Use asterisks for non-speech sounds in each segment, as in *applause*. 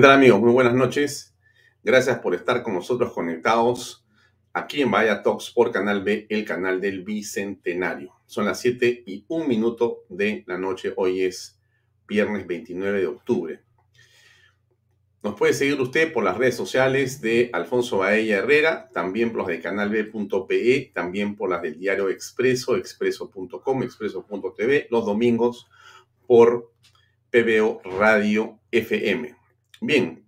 ¿Qué tal amigos? Muy buenas noches. Gracias por estar con nosotros conectados aquí en Vaya Talks por Canal B, el canal del Bicentenario. Son las 7 y un minuto de la noche. Hoy es viernes 29 de octubre. Nos puede seguir usted por las redes sociales de Alfonso Baella Herrera, también por las de canalb.pe, también por las del diario Expreso, expreso.com, expreso.tv, los domingos por PBO Radio FM. Bien,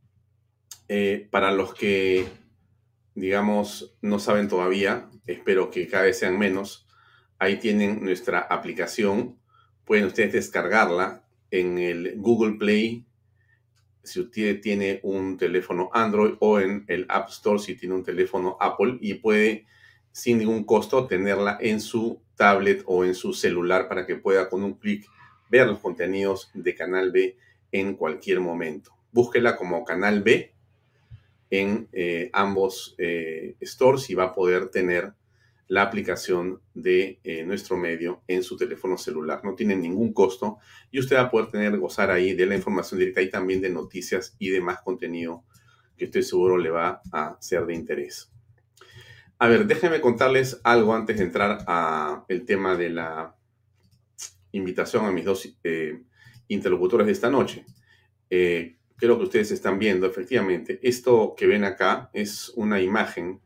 eh, para los que, digamos, no saben todavía, espero que cada vez sean menos, ahí tienen nuestra aplicación. Pueden ustedes descargarla en el Google Play si usted tiene un teléfono Android o en el App Store si tiene un teléfono Apple y puede sin ningún costo tenerla en su tablet o en su celular para que pueda con un clic ver los contenidos de Canal B en cualquier momento búsquela como Canal B en eh, ambos eh, stores y va a poder tener la aplicación de eh, nuestro medio en su teléfono celular. No tiene ningún costo y usted va a poder tener, gozar ahí de la información directa y también de noticias y demás contenido que estoy seguro le va a ser de interés. A ver, déjenme contarles algo antes de entrar a el tema de la invitación a mis dos interlocutores de esta noche que ustedes están viendo, efectivamente, esto que ven acá es una imagen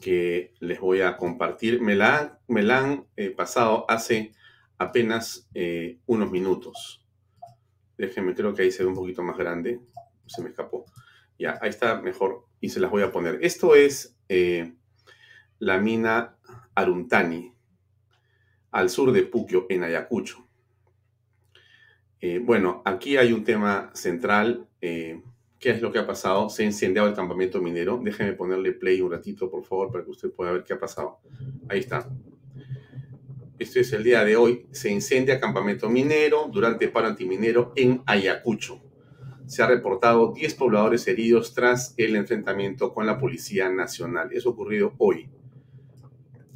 que les voy a compartir. Me la, me la han eh, pasado hace apenas eh, unos minutos. Déjenme, creo que ahí se ve un poquito más grande. Se me escapó. Ya, ahí está mejor y se las voy a poner. Esto es eh, la mina Aruntani, al sur de Puquio, en Ayacucho. Eh, bueno, aquí hay un tema central. Eh, ¿Qué es lo que ha pasado? Se ha incendiado el campamento minero. Déjeme ponerle play un ratito, por favor, para que usted pueda ver qué ha pasado. Ahí está. Este es el día de hoy. Se incendia campamento minero durante paro antiminero en Ayacucho. Se ha reportado 10 pobladores heridos tras el enfrentamiento con la Policía Nacional. Eso ha ocurrido hoy.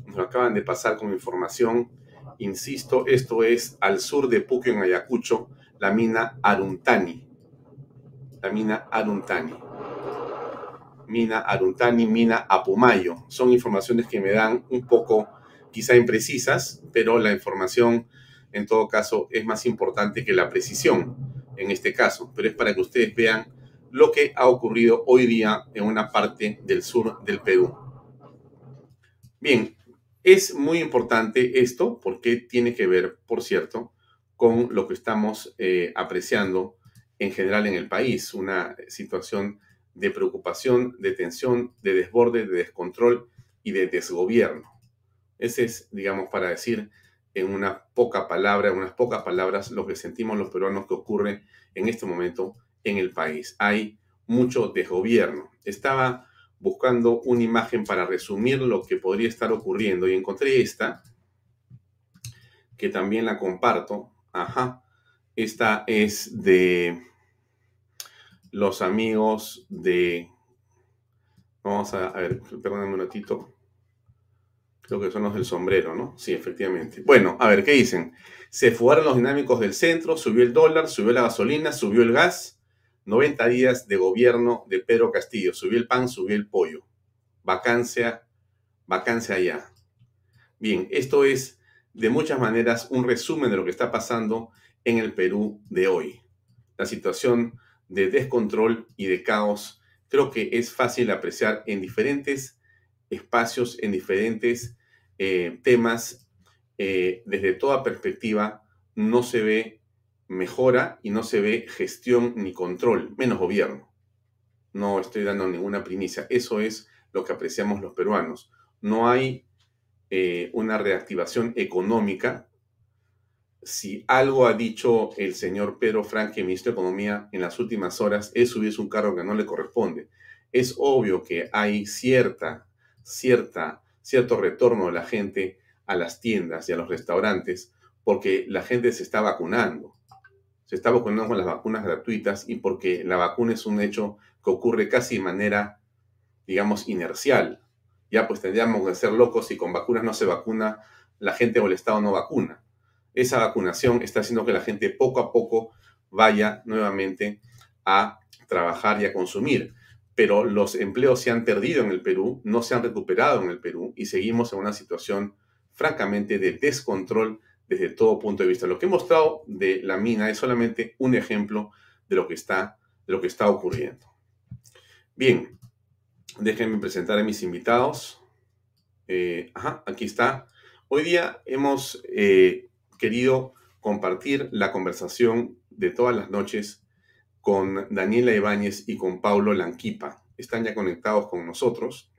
Nos acaban de pasar con información Insisto, esto es al sur de Puquio, en Ayacucho, la mina Aruntani. La mina Aruntani. Mina Aruntani, mina Apumayo. Son informaciones que me dan un poco, quizá imprecisas, pero la información en todo caso es más importante que la precisión en este caso. Pero es para que ustedes vean lo que ha ocurrido hoy día en una parte del sur del Perú. Bien, es muy importante esto porque tiene que ver, por cierto, con lo que estamos eh, apreciando en general en el país, una situación de preocupación, de tensión, de desborde, de descontrol y de desgobierno. Ese es, digamos, para decir en una poca palabra, unas pocas palabras, lo que sentimos los peruanos que ocurre en este momento en el país. Hay mucho desgobierno. Estaba buscando una imagen para resumir lo que podría estar ocurriendo y encontré esta, que también la comparto. Ajá. Esta es de los amigos de... Vamos a, ver, perdóname un ratito. Creo que son los del sombrero, ¿no? Sí, efectivamente. Bueno, a ver, ¿qué dicen? Se fugaron los dinámicos del centro, subió el dólar, subió la gasolina, subió el gas 90 días de gobierno de Pedro Castillo. Subió el pan, subió el pollo. Vacancia, vacancia allá. Bien, esto es de muchas maneras un resumen de lo que está pasando en el Perú de hoy. La situación de descontrol y de caos creo que es fácil apreciar en diferentes espacios, en diferentes eh, temas. Eh, desde toda perspectiva, no se ve mejora y no se ve gestión ni control, menos gobierno. No estoy dando ninguna primicia. Eso es lo que apreciamos los peruanos. No hay eh, una reactivación económica. Si algo ha dicho el señor Pedro Franque, ministro de Economía, en las últimas horas, es subirse un carro que no le corresponde. Es obvio que hay cierta, cierta, cierto retorno de la gente a las tiendas y a los restaurantes porque la gente se está vacunando se está vacunando con las vacunas gratuitas y porque la vacuna es un hecho que ocurre casi de manera, digamos, inercial. Ya pues tendríamos que ser locos si con vacunas no se vacuna, la gente o el Estado no vacuna. Esa vacunación está haciendo que la gente poco a poco vaya nuevamente a trabajar y a consumir. Pero los empleos se han perdido en el Perú, no se han recuperado en el Perú y seguimos en una situación francamente de descontrol desde todo punto de vista. Lo que he mostrado de la mina es solamente un ejemplo de lo que está, de lo que está ocurriendo. Bien, déjenme presentar a mis invitados. Eh, ajá, aquí está. Hoy día hemos eh, querido compartir la conversación de todas las noches con Daniela Ibáñez y con Paulo Lanquipa. Están ya conectados con nosotros,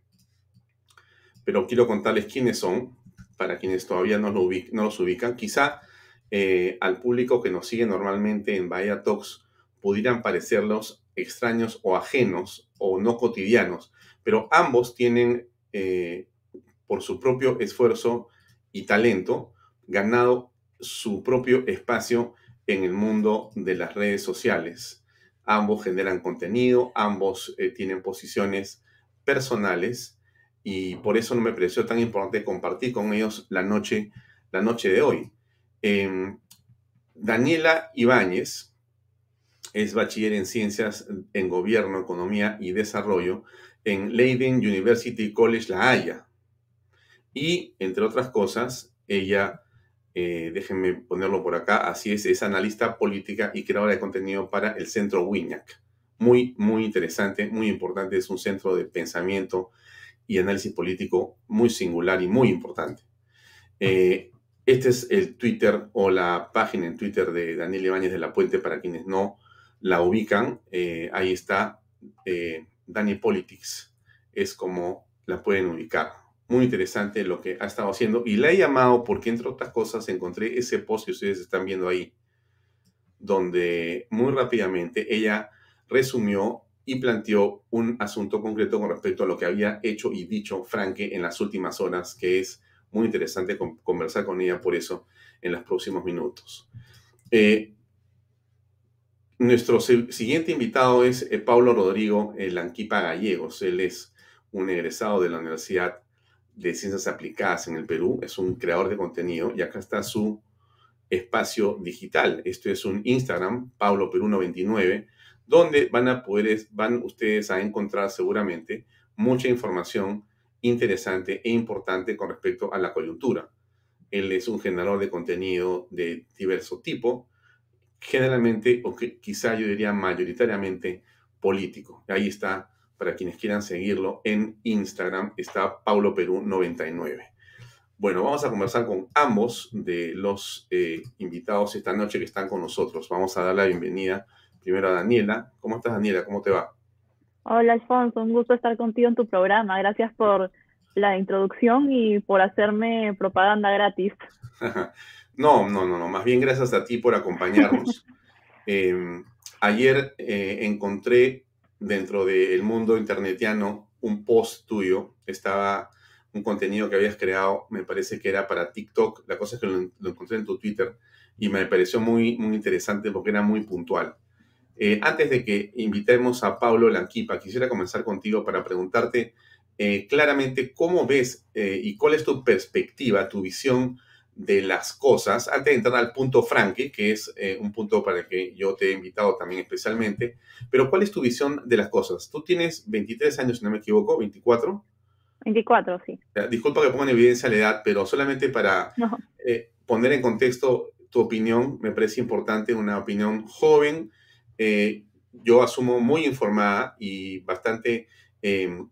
pero quiero contarles quiénes son para quienes todavía no, los ubican. Quizá eh, al público que nos sigue normalmente en Bahía Talks pudieran parecerlos extraños o ajenos o no cotidianos, pero ambos tienen, eh, por su propio esfuerzo y talento, ganado su propio espacio en el mundo de las redes sociales. Ambos generan contenido, ambos eh, tienen posiciones personales y por eso no me pareció tan importante compartir con ellos la noche, la noche de hoy. Em, Daniela Ibáñez es bachiller en Ciencias en Gobierno, Economía y Desarrollo en Leiden University College La Haya. Y, entre otras cosas, ella, eh, déjenme ponerlo por acá, así es, es analista política y creadora de contenido para el Centro WINAC. Muy, muy interesante, muy importante, es un centro de pensamiento y análisis político muy singular y muy importante. Eh, este es el Twitter o la página en Twitter de Daniel Ibáñez de la Puente para quienes no la ubican. Eh, ahí está eh, Dani Politics. Es como la pueden ubicar. Muy interesante lo que ha estado haciendo y la he llamado porque entre otras cosas encontré ese post que ustedes están viendo ahí, donde muy rápidamente ella resumió y planteó un asunto concreto con respecto a lo que había hecho y dicho Franke en las últimas horas, que es muy interesante conversar con ella por eso en los próximos minutos. Eh, nuestro siguiente invitado es eh, Pablo Rodrigo Lanquipa Gallegos. Él es un egresado de la Universidad de Ciencias Aplicadas en el Perú, es un creador de contenido y acá está su espacio digital. Esto es un Instagram, Pablo Perú 99 donde van a poder, van ustedes a encontrar seguramente mucha información interesante e importante con respecto a la coyuntura. Él es un generador de contenido de diverso tipo, generalmente, o que quizá yo diría mayoritariamente político. Ahí está, para quienes quieran seguirlo, en Instagram está Paulo Perú 99. Bueno, vamos a conversar con ambos de los eh, invitados esta noche que están con nosotros. Vamos a dar la bienvenida primero a Daniela. ¿Cómo estás, Daniela? ¿Cómo te va? Hola, Alfonso. Un gusto estar contigo en tu programa. Gracias por la introducción y por hacerme propaganda gratis. *laughs* no, no, no, no. Más bien gracias a ti por acompañarnos. *laughs* Em, ayer eh, encontré dentro del mundo internetiano un post tuyo. Estaba un contenido que habías creado, me parece que era para TikTok. La cosa es que lo, lo encontré en tu Twitter y me pareció muy, muy interesante porque era muy puntual. Eh, antes de que invitemos a Pablo Lanquipa, quisiera comenzar contigo para preguntarte eh, claramente cómo ves eh, y cuál es tu perspectiva, tu visión de las cosas, antes de entrar al punto Frankie, que es un punto para el que yo te he invitado también especialmente, pero ¿cuál es tu visión de las cosas? Tú tienes 23 años, si no me equivoco, 24. 24, sí. Disculpa que ponga en evidencia la edad, pero solamente para poner en contexto tu opinión, me parece importante, una opinión joven, eh, yo asumo muy informada y bastante em,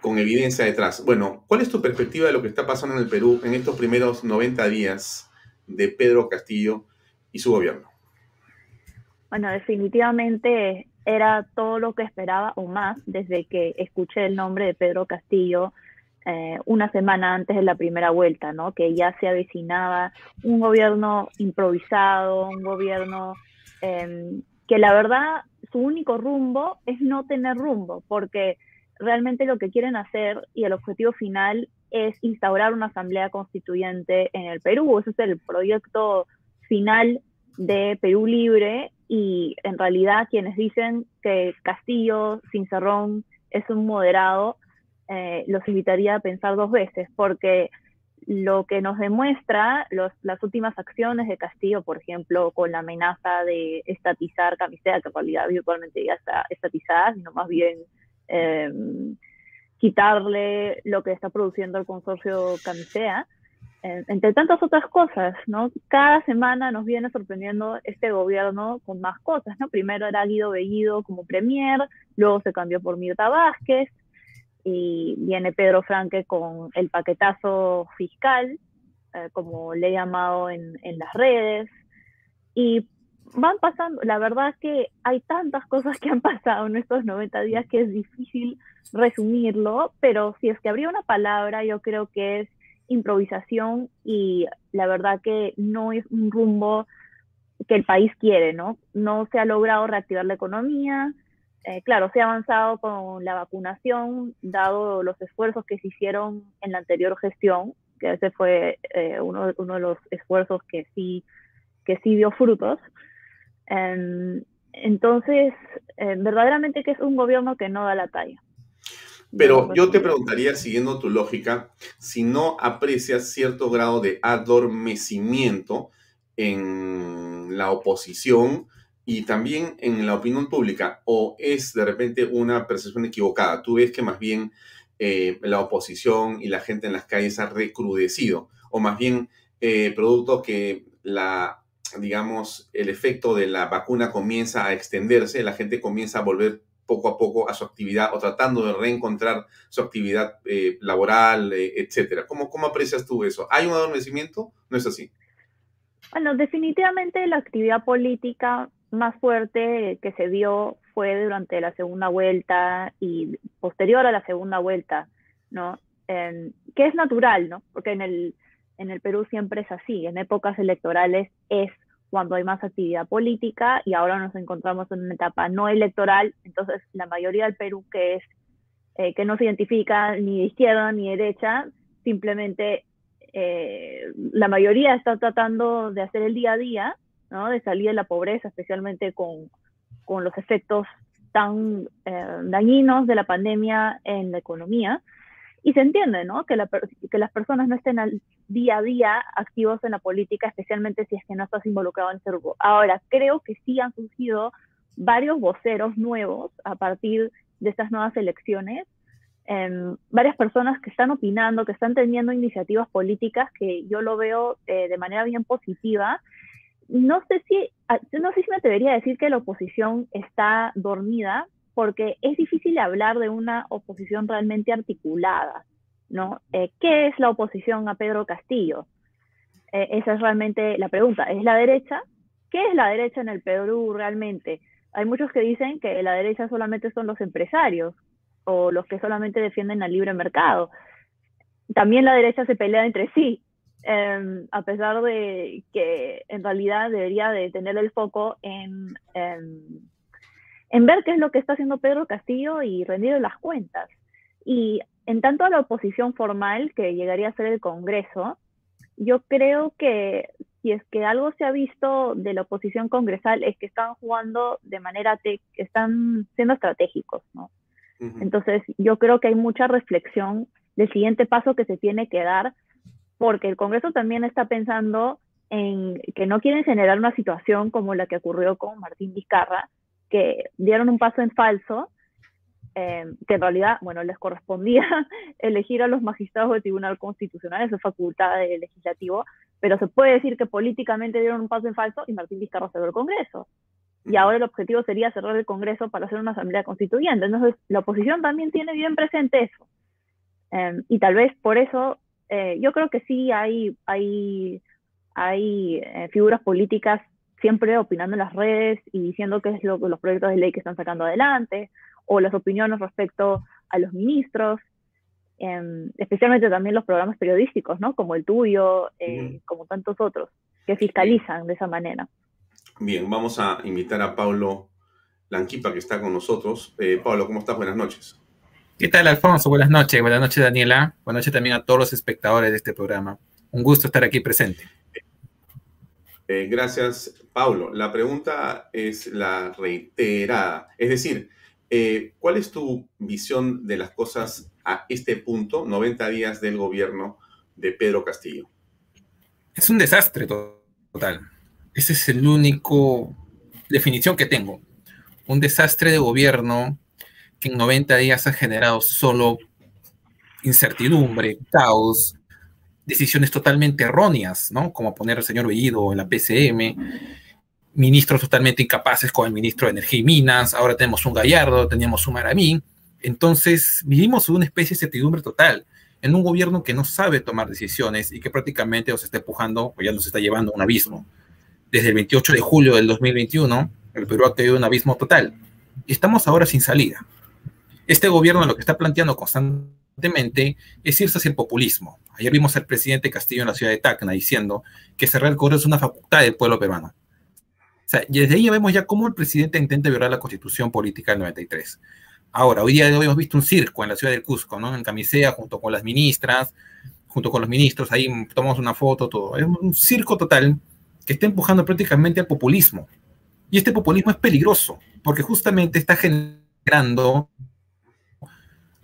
con evidencia detrás. Bueno, ¿cuál es tu perspectiva de lo que está pasando en el Perú en estos primeros 90 días de Pedro Castillo y su gobierno? Bueno, definitivamente era todo lo que esperaba o más desde que escuché el nombre de Pedro Castillo eh, una semana antes de la primera vuelta, ¿no? Que ya se avecinaba un gobierno improvisado, un gobierno em, que la verdad su único rumbo es no tener rumbo, porque realmente lo que quieren hacer y el objetivo final es instaurar una asamblea constituyente en el Perú. Ese es el proyecto final de Perú Libre y en realidad quienes dicen que Castillo, Cincerrón es un moderado, eh, los invitaría a pensar dos veces, porque lo que nos demuestra las últimas acciones de Castillo, por ejemplo, con la amenaza de estatizar Camisea, que virtualmente ya está estatizada, sino más bien em, quitarle lo que está produciendo el consorcio Camisea, entre tantas otras cosas, ¿no? Cada semana nos viene sorprendiendo este gobierno con más cosas, ¿no? Primero era Guido Bellido como premier, luego se cambió por Mirta Vázquez, y viene Pedro Franque con el paquetazo fiscal, eh, como le he llamado en, en las redes, y van pasando, la verdad que hay tantas cosas que han *laughs* pasado en estos 90 días que es difícil resumirlo, pero si es que habría una palabra, yo creo que es improvisación y la verdad que no es un rumbo que el país quiere, ¿no? No se ha logrado reactivar la economía. Eh, claro, se ha avanzado con la vacunación, dado los esfuerzos que se hicieron en la anterior gestión, que ese fue eh, uno, uno, de los esfuerzos que sí, que sí dio frutos. Em, entonces, eh, verdaderamente que es un gobierno que no da la talla. Pero yo te preguntaría, siguiendo tu lógica, si no aprecias cierto grado de adormecimiento en la oposición y también en la opinión pública, o es de repente una percepción equivocada. Tú ves que más bien eh, la oposición y la gente en las calles ha recrudecido, o más bien eh, producto que la digamos, el efecto de la vacuna comienza a extenderse, la gente comienza a volver poco a poco a su actividad o tratando de reencontrar su actividad eh, laboral, eh, etcétera. ¿Cómo, ¿Cómo aprecias tú eso? ¿Hay un adormecimiento? ¿No es así? Bueno, definitivamente la actividad política más fuerte que se dio fue durante la segunda vuelta y posterior a la segunda vuelta, ¿no? que es natural, ¿no? Porque en el, en el Perú siempre es así, en épocas electorales es cuando hay más actividad política y ahora nos encontramos en una etapa no electoral, entonces la mayoría del Perú que es eh, que no se identifica ni de izquierda ni de derecha, simplemente eh, la mayoría está tratando de hacer el día a día, ¿no? de salir de la pobreza, especialmente con, con los efectos tan eh, dañinos de la pandemia en la economía. Y se entiende, ¿no? Que, que las personas no estén al día a día activos en la política, especialmente si es que no estás involucrado en ese grupo. Ahora, creo que sí han surgido varios voceros nuevos a partir de estas nuevas elecciones, em, varias personas que están opinando, que están teniendo iniciativas políticas que yo lo veo eh, de manera bien positiva. No sé si, ah, no sé si me atrevería a decir que la oposición está dormida, porque es difícil hablar de una oposición realmente articulada, ¿no? Eh, ¿Qué es la oposición a Pedro Castillo? Eh, esa es realmente la pregunta. ¿Es la derecha? ¿Qué es la derecha en el Perú realmente? Hay muchos que dicen que la derecha solamente son los empresarios o los que solamente defienden al libre mercado. También la derecha se pelea entre sí, em, a pesar de que en realidad debería de tener el foco en, en ver qué es lo que está haciendo Pedro Castillo y rendir las cuentas. Y en tanto a la oposición formal, que llegaría a ser el Congreso, yo creo que si es que algo se ha visto de la oposición congresal es que están jugando de manera, están siendo estratégicos, ¿no? Entonces, yo creo que hay mucha reflexión del siguiente paso que se tiene que dar, porque el Congreso también está pensando en que no quieren generar una situación como la que ocurrió con Martín Vizcarra, que dieron un paso en falso, eh, que en realidad, bueno, les correspondía *laughs* elegir a los magistrados del Tribunal Constitucional, eso es facultad del legislativo, pero se puede decir que políticamente dieron un paso en falso y Martín Vizcarra cerró el Congreso. Y ahora el objetivo sería cerrar el Congreso para hacer una asamblea constituyente. Entonces, la oposición también tiene bien presente eso. Eh, y tal vez por eso, eh, yo creo que sí hay, hay, hay figuras políticas siempre opinando en las redes y diciendo qué es lo, los proyectos de ley que están sacando adelante, o las opiniones respecto a los ministros, em, especialmente también los programas periodísticos, ¿no? Como el tuyo, eh, como tantos otros, que fiscalizan de esa manera. Bien, vamos a invitar a Pablo Lanquipa, que está con nosotros. Eh, Pablo, ¿cómo estás? Buenas noches. ¿Qué tal, Alfonso? Buenas noches. Buenas noches, Daniela. Buenas noches también a todos los espectadores de este programa. Un gusto estar aquí presente. Eh, gracias, Paulo. La pregunta es la reiterada. Es decir, eh, ¿cuál es tu visión de las cosas a este punto, 90 días del gobierno? de Pedro Castillo? Es un desastre total. Esa es el único definición que tengo. Un desastre de gobierno que en 90 días ha generado solo incertidumbre, caos, decisiones totalmente erróneas, ¿no? Como poner al señor Bellido en la PCM, ministros totalmente incapaces con el ministro de Energía y Minas, ahora tenemos un Gallardo, teníamos un Maramí, entonces vivimos una especie de incertidumbre total en un gobierno que no sabe tomar decisiones y que prácticamente nos está empujando, o ya nos está llevando a un abismo. Desde el 28 de julio del 2021, el Perú ha caído en un abismo total. Y estamos ahora sin salida. Este gobierno lo que está planteando constantemente es irse hacia el populismo. Ayer vimos al presidente Castillo en la ciudad de Tacna diciendo que cerrar el Congreso es una facultad del pueblo peruano. O sea, desde ahí vemos ya cómo el presidente intenta violar la constitución política del 93. Ahora, hoy día hemos visto un circo en la ciudad del Cusco, ¿no? En camisea, junto con las ministras, junto con los ministros, ahí tomamos una foto, todo. Es un circo total que está empujando prácticamente al populismo. Y este populismo es peligroso, porque justamente está generando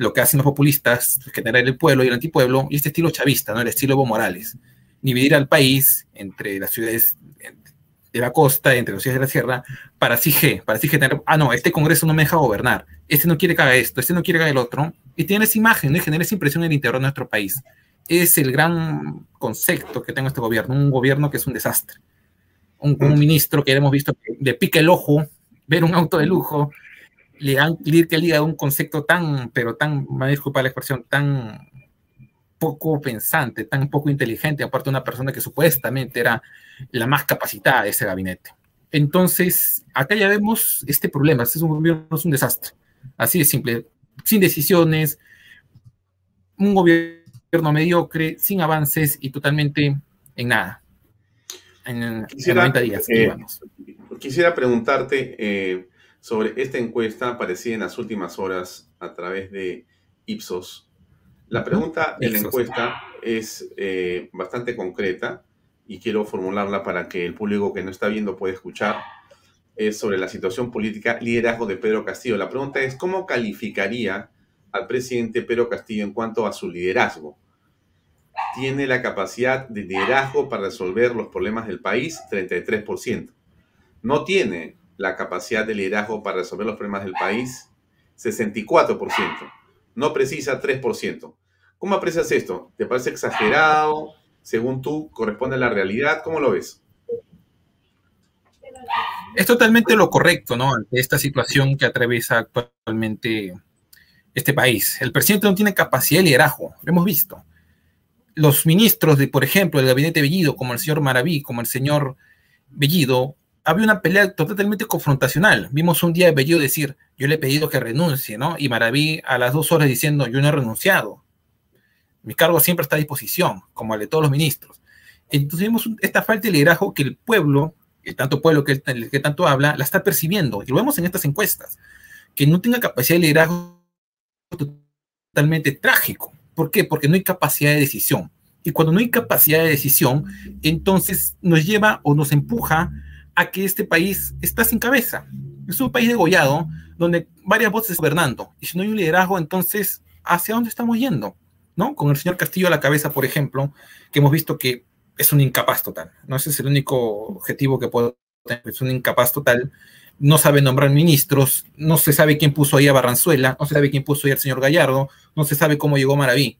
lo que hacen los populistas, generar el pueblo y el antipueblo, y este estilo chavista, ¿no? El estilo Evo Morales. Dividir al país entre las ciudades de la costa, entre los ciudades de la sierra, para así, para así generar, ah, no, este Congreso no me deja gobernar, este no quiere que haga esto, este no quiere que haga el otro, y tiene esa imagen, ¿no? y genera esa impresión en el interior de nuestro país. Es el gran concepto que tengo este gobierno, un gobierno que es un desastre. Un, un ministro que hemos visto que le pica el ojo, ver un auto de lujo, le han que diga un concepto tan, pero tan, me disculpa la expresión, tan poco pensante, tan poco inteligente, aparte de una persona que supuestamente era la más capacitada de ese gabinete. Entonces, acá ya vemos este problema, este es un gobierno, es un desastre, así de simple, sin decisiones, un gobierno mediocre, sin avances y totalmente en nada. En, quisiera, 90 días. Eh, quisiera preguntarte eh, sobre esta encuesta aparecida en las últimas horas a través de Ipsos la pregunta de la encuesta es eh, bastante concreta y quiero formularla para que el público que no está viendo pueda escuchar. Es sobre la situación política, liderazgo de Pedro Castillo. La pregunta es, ¿cómo calificaría al presidente Pedro Castillo en cuanto a su liderazgo? ¿Tiene la capacidad de liderazgo para resolver los problemas del país? 33%. ¿No tiene la capacidad de liderazgo para resolver los problemas del país? 64%. No precisa 3%. ¿Cómo aprecias esto? ¿Te parece exagerado? Según tú, ¿corresponde a la realidad? ¿Cómo lo ves? Es totalmente lo correcto, ¿no? Ante esta situación que atraviesa actualmente este país. El presidente no tiene capacidad de liderazgo, lo hemos visto. Los ministros de, por ejemplo, del gabinete Bellido, como el señor Maraví, como el señor Bellido, había una pelea totalmente confrontacional. Vimos un día a Bellido decir, yo le he pedido que renuncie, ¿no? Y Maraví a las dos horas diciendo, yo no he renunciado. Mi cargo siempre está a disposición, como el de todos los ministros. Entonces vemos esta falta de liderazgo que el pueblo, el tanto pueblo que, el que tanto habla, la está percibiendo. Y lo vemos en estas encuestas. Que no tenga capacidad de liderazgo totalmente trágico. ¿Por qué? Porque no hay capacidad de decisión. Y cuando no hay capacidad de decisión, entonces nos lleva o nos empuja a que este país está sin cabeza. Es un país degollado donde varias voces gobernando. Y si no hay un liderazgo, entonces, ¿hacia dónde estamos yendo? Con el señor Castillo a la cabeza, por ejemplo, que hemos visto que es un incapaz total, ¿no? Ese es el único objetivo que puedo tener, es un incapaz total, no sabe nombrar ministros, no se sabe quién puso ahí a Barranzuela, no se sabe quién puso ahí al señor Gallardo, no se sabe cómo llegó Maraví.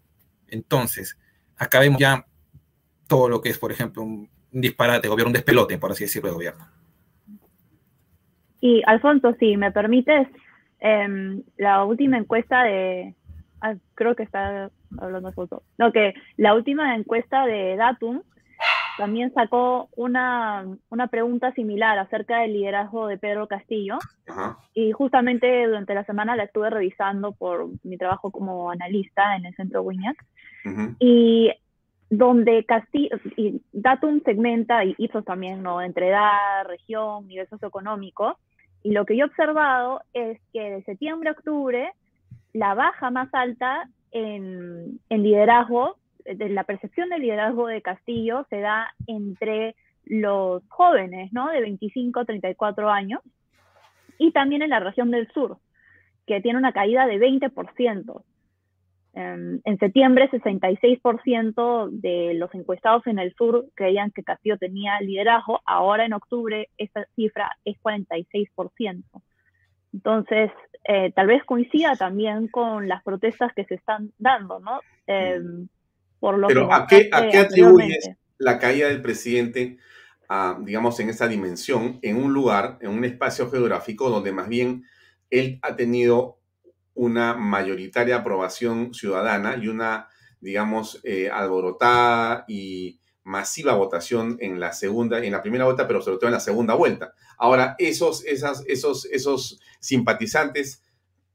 Entonces, acá vemos ya todo lo que es, por ejemplo, un, disparate, gobierno, un despelote, por así decirlo, de gobierno. Y Alfonso, si me permites, em, la última encuesta de, ah, creo que está hablando foto. No, que la última encuesta de Datum también sacó una, una pregunta similar acerca del liderazgo de Pedro Castillo. Y justamente durante la semana la estuve revisando por mi trabajo como analista en el centro Wiñac. Y donde Castillo, y Datum segmenta, y Ipsos también, ¿no? Entre edad, región, nivel socioeconómico. Y lo que yo he observado es que de septiembre a octubre, la baja más alta en, liderazgo, de la percepción del liderazgo de Castillo se da entre los jóvenes, ¿no? De 25 a 34 años, y también en la región del sur, que tiene una caída de 20%. Em, en septiembre, 66% de los encuestados en el sur creían que Castillo tenía liderazgo. Ahora, en octubre, esa cifra es 46%. Entonces, eh, tal vez coincida también con las protestas que se están dando, ¿no? Em, por lo Pero ¿a qué, ¿a qué atribuyes la caída del presidente, digamos, en esa dimensión, en un lugar, en un espacio geográfico donde más bien él ha tenido una mayoritaria aprobación ciudadana y una, digamos, eh, alborotada y masiva votación en la segunda, en la primera vuelta, pero sobre todo en la segunda vuelta. Ahora, esos, esos, esos simpatizantes,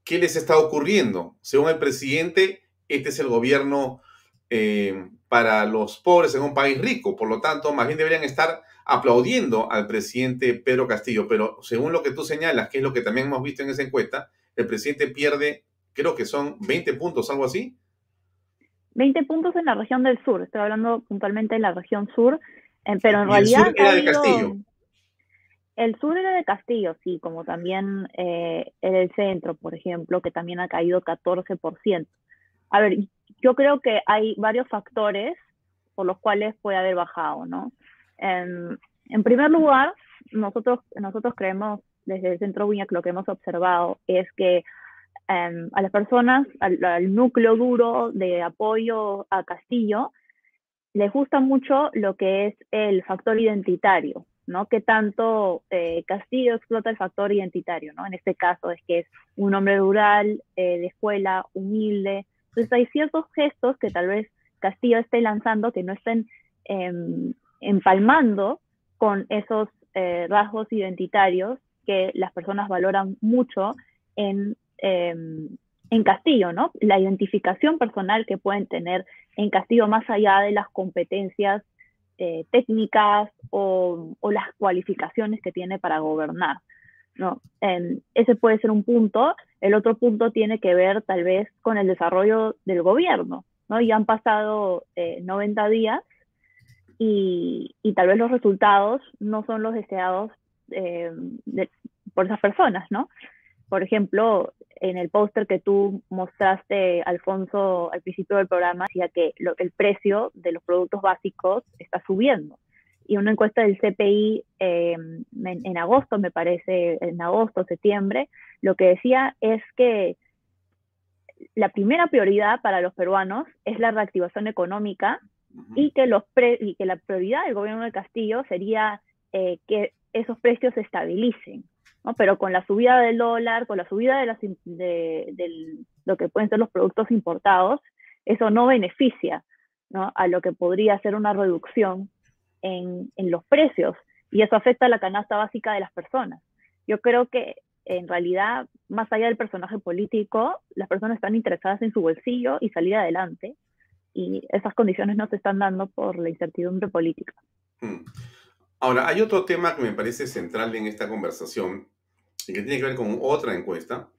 ¿qué les está ocurriendo? Según el presidente, este es el gobierno eh, para los pobres en un país rico, por lo tanto, más bien deberían estar aplaudiendo al presidente Pedro Castillo, pero según lo que tú señalas, que es lo que también hemos visto en esa encuesta, el presidente pierde, creo que son 20 puntos, algo así. 20 puntos en la región del sur, estoy hablando puntualmente de la región sur, eh, pero en realidad... El sur era de Castillo. El sur era de Castillo, sí, como también eh, el centro, por ejemplo, que también ha caído 14%. A ver, yo creo que hay varios factores por los cuales puede haber bajado, ¿no? En, en primer lugar, nosotros, nosotros creemos desde el Centro que lo que hemos observado es que em, a las personas, al, núcleo duro de apoyo a Castillo, les gusta mucho lo que es el factor identitario, ¿no? Que tanto eh, Castillo explota el factor identitario, ¿no? En este caso es que es un hombre rural, eh, de escuela, humilde. Entonces hay ciertos gestos que tal vez Castillo esté lanzando que no estén em, empalmando con esos eh, rasgos identitarios que las personas valoran mucho en, em, en Castillo, ¿no? La identificación personal que pueden tener en Castillo más allá de las competencias eh, técnicas o, o, las cualificaciones que tiene para gobernar, ¿no? Em, ese puede ser un punto. El otro punto tiene que ver tal vez con el desarrollo del gobierno, ¿no? Ya han pasado 90 eh, días y, y, tal vez los resultados no son los deseados eh, por esas personas, ¿no? Por ejemplo, en el póster que tú mostraste, Alfonso, al principio del programa, decía que el precio de los productos básicos está subiendo. Y una encuesta del CPI em, en, agosto, me parece, en agosto, septiembre, lo que decía es que la primera prioridad para los peruanos es la reactivación económica y, que los y que la prioridad del gobierno de Castillo sería eh, que esos precios se estabilicen, ¿no? Pero con la subida del dólar, con la subida de, las, de, lo que pueden ser los productos importados, eso no beneficia a lo que podría ser una reducción en, los precios y eso afecta a la canasta básica de las personas. Yo creo que en realidad, más allá del personaje político, las personas están interesadas en su bolsillo y salir adelante y esas condiciones no se están dando por la incertidumbre política. Hmm. Ahora, hay otro tema que me parece central en esta conversación y que tiene que ver con otra encuesta.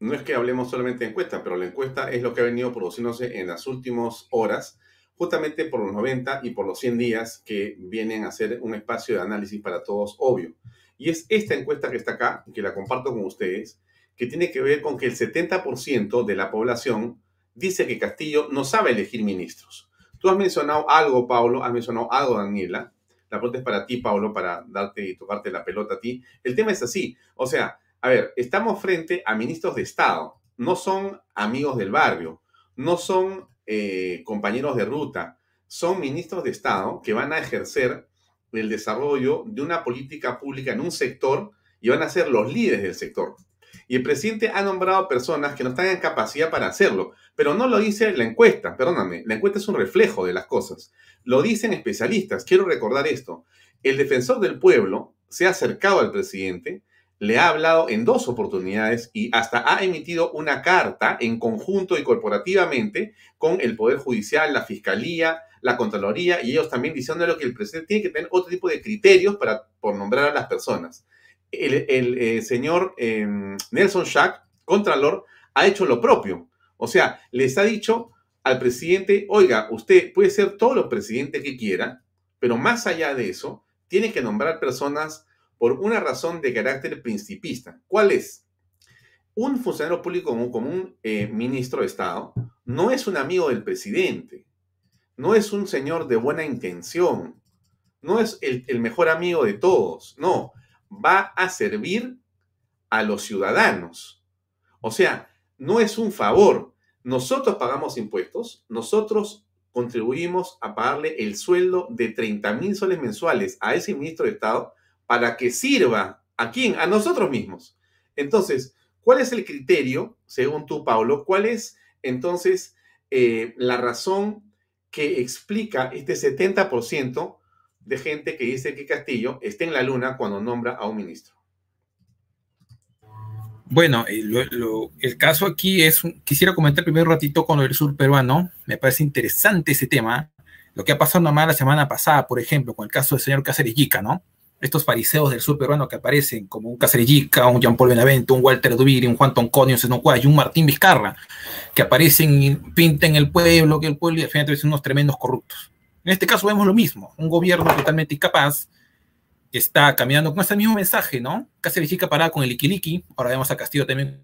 No es que hablemos solamente de encuesta, pero la encuesta es lo que ha venido produciéndose en las últimas horas, justamente por los 90 y por los 100 días que vienen a ser un espacio de análisis para todos, obvio. Y es esta encuesta que está acá, que la comparto con ustedes, que tiene que ver con que el 70% de la población dice que Castillo no sabe elegir ministros. Tú has mencionado algo, Pablo, has mencionado algo, Daniela, la pregunta es para ti, Pablo, para darte y tocarte la pelota a ti. El tema es así. O sea, a ver, estamos frente a ministros de Estado. No son amigos del barrio. No son eh, compañeros de ruta. Son ministros de Estado que van a ejercer el desarrollo de una política pública en un sector y van a ser los líderes del sector. Y el presidente ha nombrado personas que no están en capacidad para hacerlo, pero no lo dice la encuesta, perdóname, la encuesta es un reflejo de las cosas. Lo dicen especialistas. Quiero recordar esto. El defensor del pueblo se ha acercado al presidente, le ha hablado en dos oportunidades y hasta ha emitido una carta en conjunto y corporativamente con el Poder Judicial, la Fiscalía, la Contraloría y ellos también diciéndole que el presidente tiene que tener otro tipo de criterios para por nombrar a las personas el, eh, señor em, Nelson Schack, Contralor, ha hecho lo propio. O sea, les ha dicho al presidente, oiga, usted puede ser todo lo presidente que quiera, pero más allá de eso, tiene que nombrar personas por una razón de carácter principista. ¿Cuál es? un funcionario público como, un eh, ministro de Estado no es un amigo del presidente, no es un señor de buena intención, no es el, el mejor amigo de todos, no, va a servir a los ciudadanos. O sea, no es un favor. Nosotros pagamos impuestos, nosotros contribuimos a pagarle el sueldo de 30 mil soles mensuales a ese ministro de Estado para que sirva a quién? A nosotros mismos. Entonces, ¿cuál es el criterio, según tú, Pablo? ¿Cuál es entonces eh, la razón que explica este 70% de gente que dice que Castillo está en la luna cuando nombra a un ministro? Bueno, eh, el caso aquí es, quisiera comentar primero un ratito con el sur peruano, me parece interesante ese tema, lo que ha pasado nomás la semana pasada, por ejemplo, con el caso del señor Cáceres ¿no? Estos fariseos del sur peruano que aparecen como un Cáceres un Jean Paul Benavente, un Walter Dubiri, un Juan Tonconio, un y un Martín Vizcarra, que aparecen y pintan el pueblo, que el pueblo y al final son unos tremendos corruptos. En este caso vemos lo mismo, un gobierno totalmente incapaz, que está caminando con ese mismo mensaje, ¿no? Cáceres chica parada con el Ikiliki, ahora vemos a Castillo también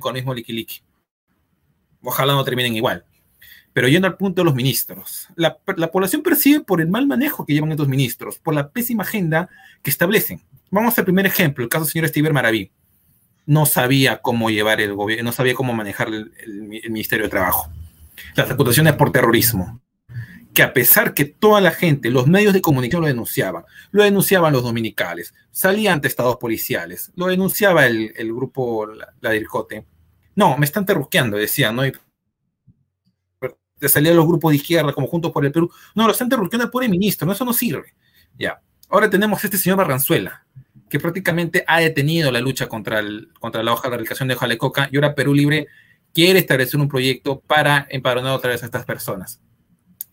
con el mismo Ikiliki. Ojalá no terminen igual. Pero yendo al punto de los ministros, la, población percibe por el mal manejo que llevan estos ministros, por la pésima agenda que establecen. Vamos al primer ejemplo, el caso del señor Steven Maraví. No sabía cómo llevar el gobierno, no sabía cómo manejar el, el Ministerio de Trabajo. Las reputaciones por terrorismo, que a pesar que toda la gente, los medios de comunicación lo denunciaban, lo denunciaban los dominicales, salían ante estados policiales, lo denunciaba el, grupo La, Dircote. No, me están terruqueando, decían, ¿no? Y salían los grupos de izquierda como Juntos por el Perú. No, lo están terruqueando el ministro, no, eso no sirve. Ya. Ahora tenemos a este señor Barranzuela, que prácticamente ha detenido la lucha contra, el, contra la hoja de erradicación de hoja coca y ahora Perú Libre quiere establecer un proyecto para empadronar otra vez a estas personas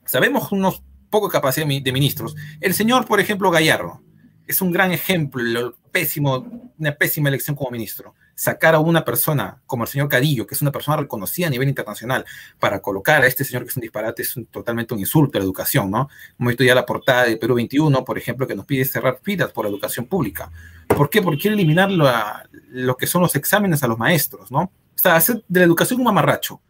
sabemos unos poco capacidad de ministros. El señor, por ejemplo, Gallardo, es un gran ejemplo, pésimo, una pésima elección como ministro. Sacar a una persona como el señor Cadillo, que es una persona reconocida a nivel internacional, para colocar a este señor que es un disparate, es totalmente un insulto a la educación, ¿no? Hemos visto ya la portada de Perú 21, por ejemplo, que nos pide cerrar filas por la educación pública. ¿Por qué? Porque quiere eliminar lo, lo que son los exámenes a los maestros, ¿no? O sea, hacer de la educación un mamarracho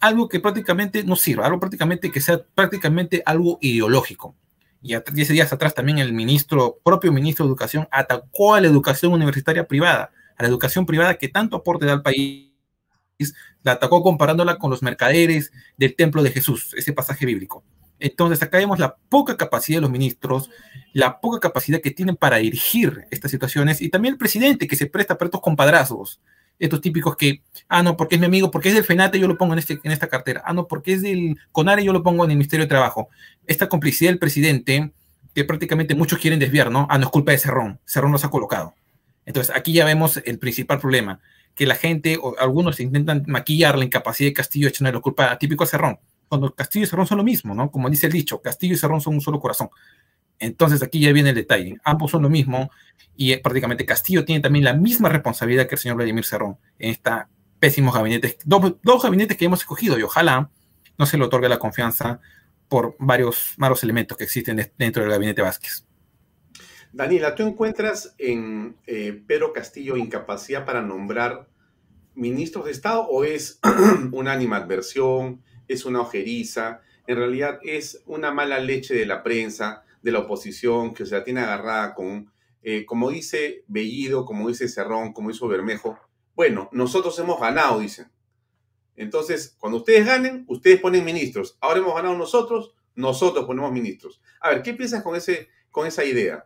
algo que prácticamente no sirva, algo prácticamente que sea prácticamente algo ideológico. Y 10 días atrás también el ministro, propio ministro de Educación, atacó a la educación universitaria privada, a la educación privada que tanto aporte da al país, la atacó comparándola con los mercaderes del templo de Jesús, ese pasaje bíblico. Entonces acá vemos la poca capacidad de los ministros, la poca capacidad que tienen para dirigir estas situaciones y también el presidente que se presta para estos compadrazos, estos típicos que, ah, no, porque es mi amigo, porque es del FENATE, yo lo pongo en, este, en esta cartera, ah, no, porque es del CONARE, yo lo pongo en el Ministerio de Trabajo. Esta complicidad del presidente, que prácticamente muchos quieren desviar, ¿no? Ah, no es culpa de Cerrón, Cerrón los ha colocado. Entonces, aquí ya vemos el principal problema, que la gente, o algunos intentan maquillar la incapacidad de Castillo echándole la culpa a típico Cerrón, cuando Castillo y Cerrón son lo mismo, ¿no? Como dice el dicho, Castillo y Cerrón son un solo corazón. Entonces aquí ya viene el detalle. Ambos son lo mismo y eh, prácticamente Castillo tiene también la misma responsabilidad que el señor Vladimir Cerrón en esta pésimos gabinetes, dos, gabinetes que hemos escogido y ojalá no se le otorgue la confianza por varios malos elementos que existen dentro del gabinete Vázquez. Daniela, ¿tú encuentras en eh, Pedro Castillo incapacidad para nombrar ministros de Estado o es *clears throat* una animadversión, es una ojeriza, en realidad es una mala leche de la prensa? De la oposición que se la tiene agarrada con, eh, como dice Bellido, como dice Cerrón, como hizo Bermejo. Bueno, nosotros hemos ganado, dicen. Entonces, cuando ustedes ganen, ustedes ponen ministros. Ahora hemos ganado nosotros, nosotros ponemos ministros. A ver, ¿qué piensas con, ese, con esa idea?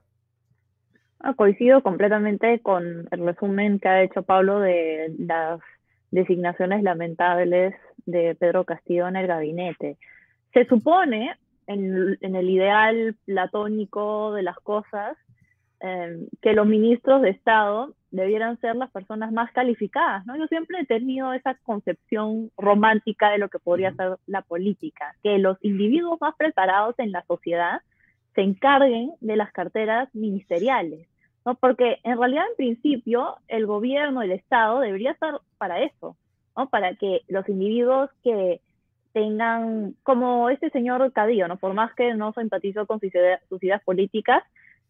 Ah, coincido completamente con el resumen que ha hecho Pablo de las designaciones lamentables de Pedro Castillo en el gabinete. Se supone, en, el ideal platónico de las cosas, em, que los ministros de Estado debieran ser las personas más calificadas, ¿no? Yo siempre he tenido esa concepción romántica de lo que podría ser la política, que los individuos más preparados en la sociedad se encarguen de las carteras ministeriales, ¿no? Porque en realidad, en principio, el gobierno, el Estado debería estar para eso, ¿no? Para que los individuos que tengan, como este señor Cadillo, ¿no? Por más que no simpatizó con sus ideas, políticas,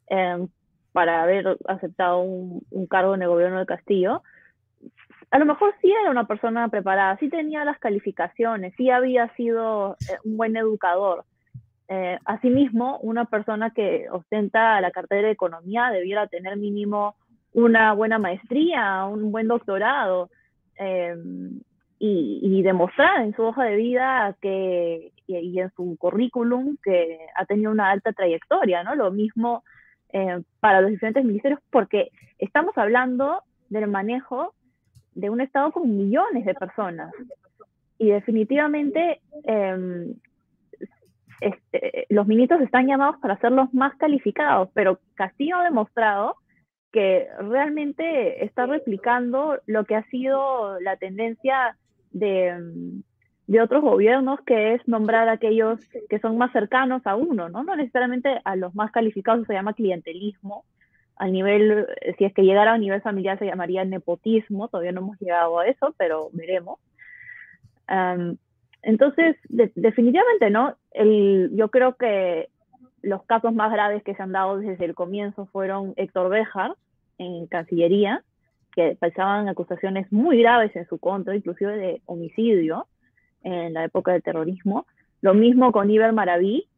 em, para haber aceptado un, cargo en el gobierno de Castillo, a lo mejor sí era una persona preparada, sí tenía las calificaciones, sí había sido eh, un buen educador. Eh, asimismo, una persona que ostenta la cartera de economía debiera tener mínimo una buena maestría, un buen doctorado eh, y, demostrar en su hoja de vida que, y, en su currículum que ha tenido una alta trayectoria, ¿no? Lo mismo para los diferentes ministerios, porque estamos hablando del manejo de un Estado con millones de personas. Y definitivamente em, este, los ministros están llamados para ser los más calificados, pero Castillo ha demostrado que realmente está replicando lo que ha sido la tendencia de, de otros gobiernos, que es nombrar a aquellos que son más cercanos a uno, ¿no? No necesariamente a los más calificados, se llama clientelismo, al nivel, si es que llegara a nivel familiar se llamaría nepotismo, todavía no hemos llegado a eso, pero veremos. entonces, definitivamente, ¿no? El, yo creo que los casos más graves que se han dado desde el comienzo fueron Héctor Béjar en Cancillería, que pasaban acusaciones muy graves en su contra, inclusive de homicidio en la época del terrorismo. Lo mismo con Iber Maraví,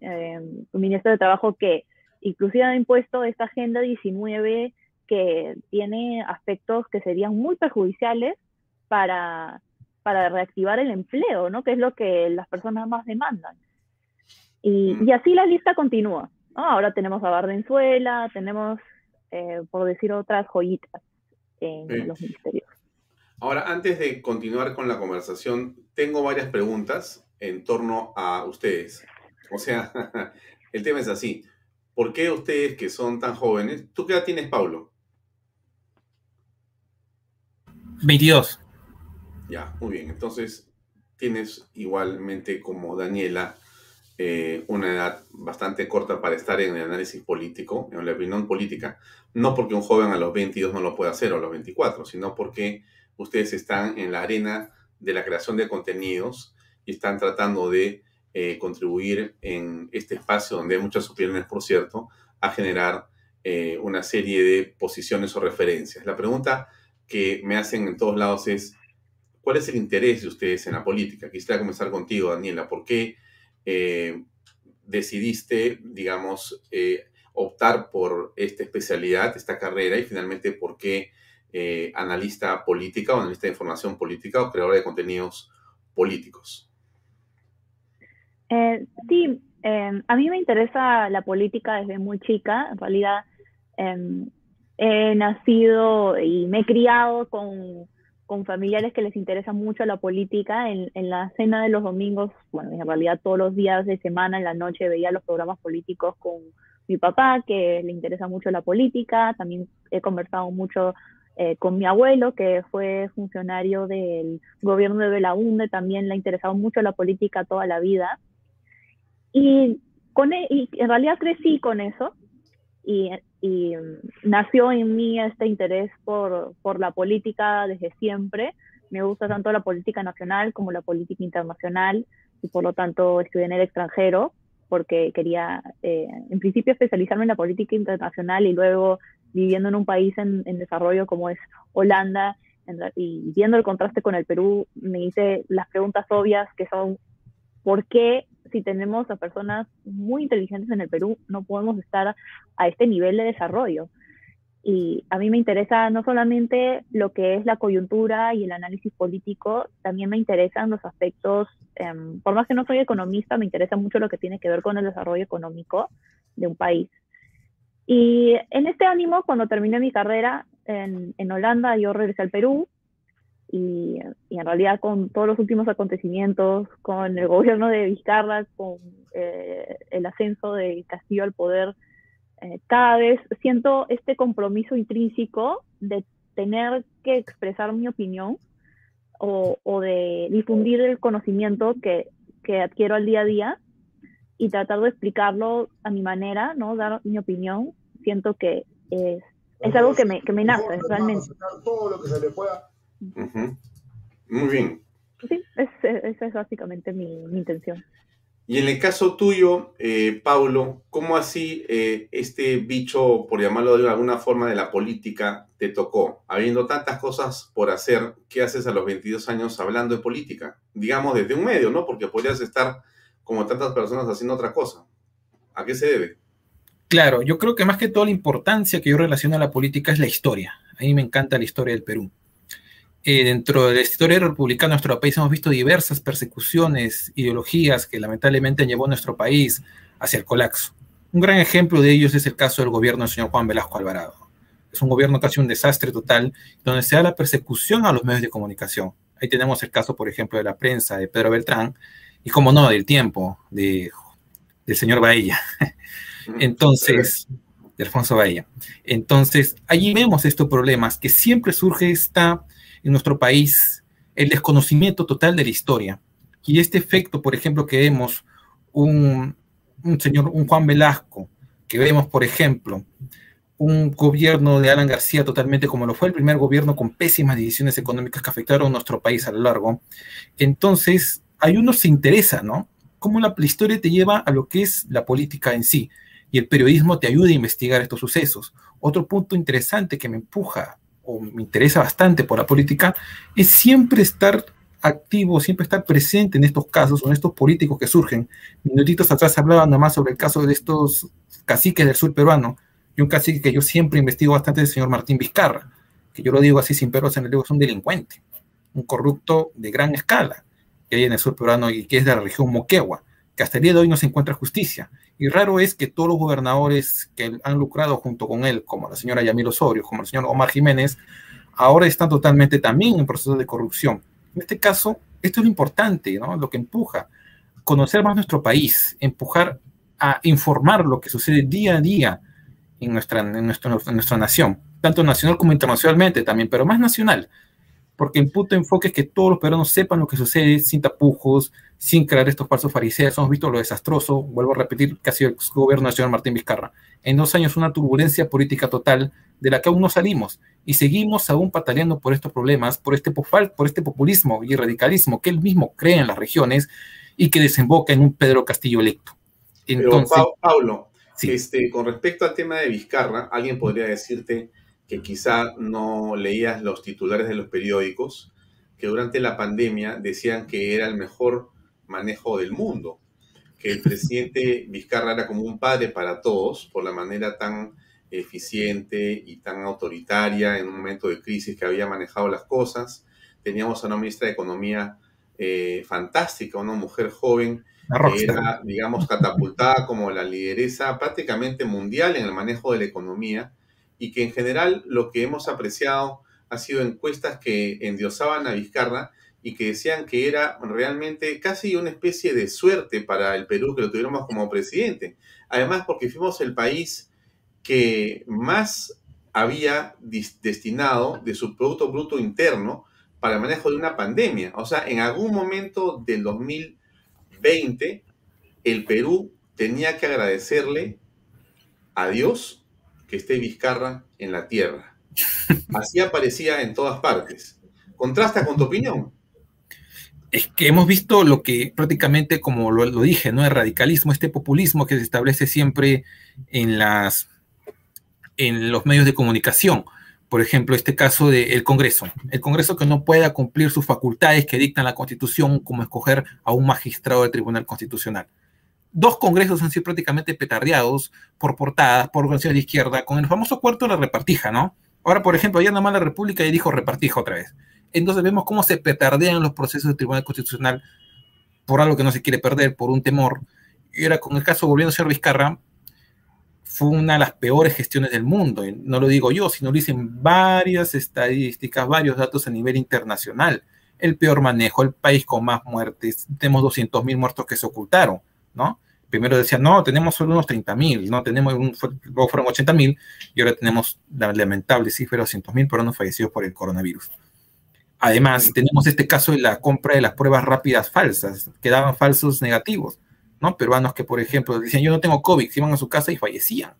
eh, ministro de Trabajo que inclusive ha impuesto esta Agenda 19 que tiene aspectos que serían muy perjudiciales para, para reactivar el empleo, ¿no? Que es lo que las personas más demandan. Y, mm. así la lista continúa. Ahora tenemos a Bardenzuela, tenemos, eh, por decir otras joyitas en los ministerios. Ahora, antes de continuar con la conversación, tengo varias preguntas en torno a ustedes. O sea, *laughs* el tema es así. ¿Por qué ustedes que son tan jóvenes? ¿Tú qué edad tienes, Pablo? 22. Ya, muy bien. Entonces, tienes igualmente como Daniela eh, una edad bastante corta para estar en el análisis político, en la opinión política. No porque un joven a los 22 no lo pueda hacer o a los 24, sino porque ustedes están en la arena de la creación de contenidos y están tratando de eh, contribuir en este espacio donde hay muchas opiniones, por cierto, a generar eh, una serie de posiciones o referencias. La pregunta que me hacen en todos lados es, ¿cuál es el interés de ustedes en la política? Quisiera comenzar contigo, Daniela. ¿Por qué eh, decidiste, digamos, optar por esta especialidad, esta carrera y finalmente por qué analista política o analista de información política o creador de contenidos políticos? Eh, sí, em, a mí me interesa la política desde muy chica. En realidad, em, he nacido y me he criado con, con, familiares que les interesa mucho la política. En, en, la cena de los domingos, bueno, en realidad todos los días de semana, en la noche, veía los programas políticos con mi papá, que le interesa mucho la política. También he conversado mucho eh, con mi abuelo, que fue funcionario del gobierno de Belaunde, también le ha interesado mucho la política toda la vida. Y, con, e, y en realidad crecí con eso y, y, nació en mí este interés por, por la política desde siempre. Me gusta tanto la política nacional como la política internacional y por lo tanto estudié en el extranjero porque quería eh, en principio especializarme en la política internacional y luego viviendo en un país en, en desarrollo como es Holanda y viendo el contraste con el Perú, me hice las preguntas obvias que son ¿por qué si tenemos a personas muy inteligentes en el Perú, no podemos estar a este nivel de desarrollo. Y a mí me interesa no solamente lo que es la coyuntura y el análisis político, también me interesan los aspectos, em, por más que no soy economista, me interesa mucho lo que tiene que ver con el desarrollo económico de un país. Y en este ánimo, cuando terminé mi carrera en, en Holanda, yo regresé al Perú y, en realidad con todos los últimos acontecimientos, con el gobierno de Vizcarra, con eh, el ascenso de Castillo al poder, eh, cada vez siento este compromiso intrínseco de tener que expresar mi opinión o, o de difundir el conocimiento que, que, adquiero al día a día y tratar de explicarlo a mi manera, ¿no? Dar mi opinión. Siento que es, es algo que me, que me nace realmente. Todo lo que se le pueda muy bien. Sí, esa es básicamente mi, intención. Y en el caso tuyo, eh, Paulo, ¿cómo así eh, este bicho, por llamarlo de alguna forma, de la política te tocó? Habiendo tantas cosas por hacer, ¿qué haces a los 22 años hablando de política? Digamos desde un medio, ¿no? Porque podrías estar como tantas personas haciendo otra cosa. ¿A qué se debe? Claro, yo creo que más que toda la importancia que yo relaciono a la política es la historia. A mí me encanta la historia del Perú. Eh, dentro de la historia republicana de nuestro país hemos visto diversas persecuciones, ideologías que lamentablemente llevado a nuestro país hacia el colapso. Un gran ejemplo de ellos es el caso del gobierno del señor Juan Velasco Alvarado. Es un gobierno casi un desastre total, donde se da la persecución a los medios de comunicación. Ahí tenemos el caso, por ejemplo, de la prensa de Pedro Beltrán y, como no, del tiempo de, del señor Bahía. Entonces, de Alfonso Bahía. Entonces, allí vemos estos problemas que siempre surge esta en nuestro país el desconocimiento total de la historia. Y este efecto, por ejemplo, que vemos un, señor, un Juan Velasco, que vemos, por ejemplo, un gobierno de Alan García totalmente como lo fue el primer gobierno con pésimas decisiones económicas que afectaron a nuestro país a lo largo. Entonces, hay uno se interesa, ¿no? Cómo la, la, historia te lleva a lo que es la política en sí y el periodismo te ayuda a investigar estos sucesos. Otro punto interesante que me empuja o me interesa bastante por la política, es siempre estar activo, siempre estar presente en estos casos, en estos políticos que surgen. Minutitos atrás hablaba nada más sobre el caso de estos caciques del sur peruano, y un cacique que yo siempre investigo bastante es el señor Martín Vizcarra, que yo lo digo así sin perros en el digo, es un delincuente, un corrupto de gran escala, que hay en el sur peruano y que es de la región Moquegua, que hasta el día de hoy no se encuentra justicia. Y raro es que todos los gobernadores que han lucrado junto con él, como la señora Yamil Osorio, como el señor Omar Jiménez, ahora están totalmente también en proceso de corrupción. En este caso, esto es lo importante, ¿no? lo que empuja, conocer más nuestro país, empujar a informar lo que sucede día a día en nuestra, en nuestra, en nuestra nación, tanto nacional como internacionalmente también, pero más nacional, porque el de enfoque es que todos los peruanos sepan lo que sucede sin tapujos, sin crear estos falsos fariseos. Hemos visto lo desastroso, vuelvo a repetir, que ha sido el gobierno señor Martín Vizcarra. En dos años una turbulencia política total de la que aún no salimos y seguimos aún pataleando por estos problemas, por este, por este populismo y radicalismo que él mismo cree en las regiones y que desemboca en un Pedro Castillo electo. Entonces, Pero, Pablo, este, con respecto al tema de Vizcarra, alguien podría decirte que quizá no leías los titulares de los periódicos, que durante la pandemia decían que era el mejor manejo del mundo, que el presidente Vizcarra era como un padre para todos por la manera tan eficiente y tan autoritaria en un momento de crisis que había manejado las cosas. Teníamos a una ministra de Economía eh, fantástica, una mujer joven que era, digamos, catapultada como la lideresa prácticamente mundial en el manejo de la economía y que en general lo que hemos apreciado ha sido encuestas que endiosaban a Vizcarra y que decían que era realmente casi una especie de suerte para el Perú que lo tuviéramos como presidente. Además, porque fuimos el país que más había destinado de su Producto Bruto Interno para el manejo de una pandemia. O sea, en algún momento del 2020, el Perú tenía que agradecerle a Dios que esté Vizcarra en la tierra. *laughs* Así aparecía en todas partes. ¿Contrasta con tu opinión? Es que hemos visto lo que prácticamente, como lo, dije, ¿no? El radicalismo, este populismo que se establece siempre en, las, en los medios de comunicación. Por ejemplo, este caso del Congreso. El Congreso que no pueda cumplir sus facultades que dictan la Constitución, como escoger a un magistrado del Tribunal Constitucional dos congresos han sido prácticamente petardeados por portadas, por organizaciones de izquierda, con el famoso cuarto de la repartija, ¿no? Ahora, por ejemplo, ayer nomás la República ya dijo repartija otra vez. Entonces vemos cómo se petardean los procesos del Tribunal Constitucional por algo que no se quiere perder, por un temor. Y ahora con el caso volviendo a ser Vizcarra, fue una de las peores gestiones del mundo. No lo digo yo, sino lo dicen varias estadísticas, varios datos a nivel internacional. El peor manejo, el país con más muertes, tenemos 200.000 muertos que se ocultaron ¿no? Primero decían, no, tenemos solo unos 30 mil, no tenemos, un, luego fueron 80 mil y ahora tenemos la lamentable cifra de 200 mil peruanos fallecidos por el coronavirus. Además, tenemos este caso de la compra de las pruebas rápidas falsas, que daban falsos negativos, ¿no? Peruanos que, por ejemplo, decían, yo no tengo COVID, se iban a su casa y fallecían.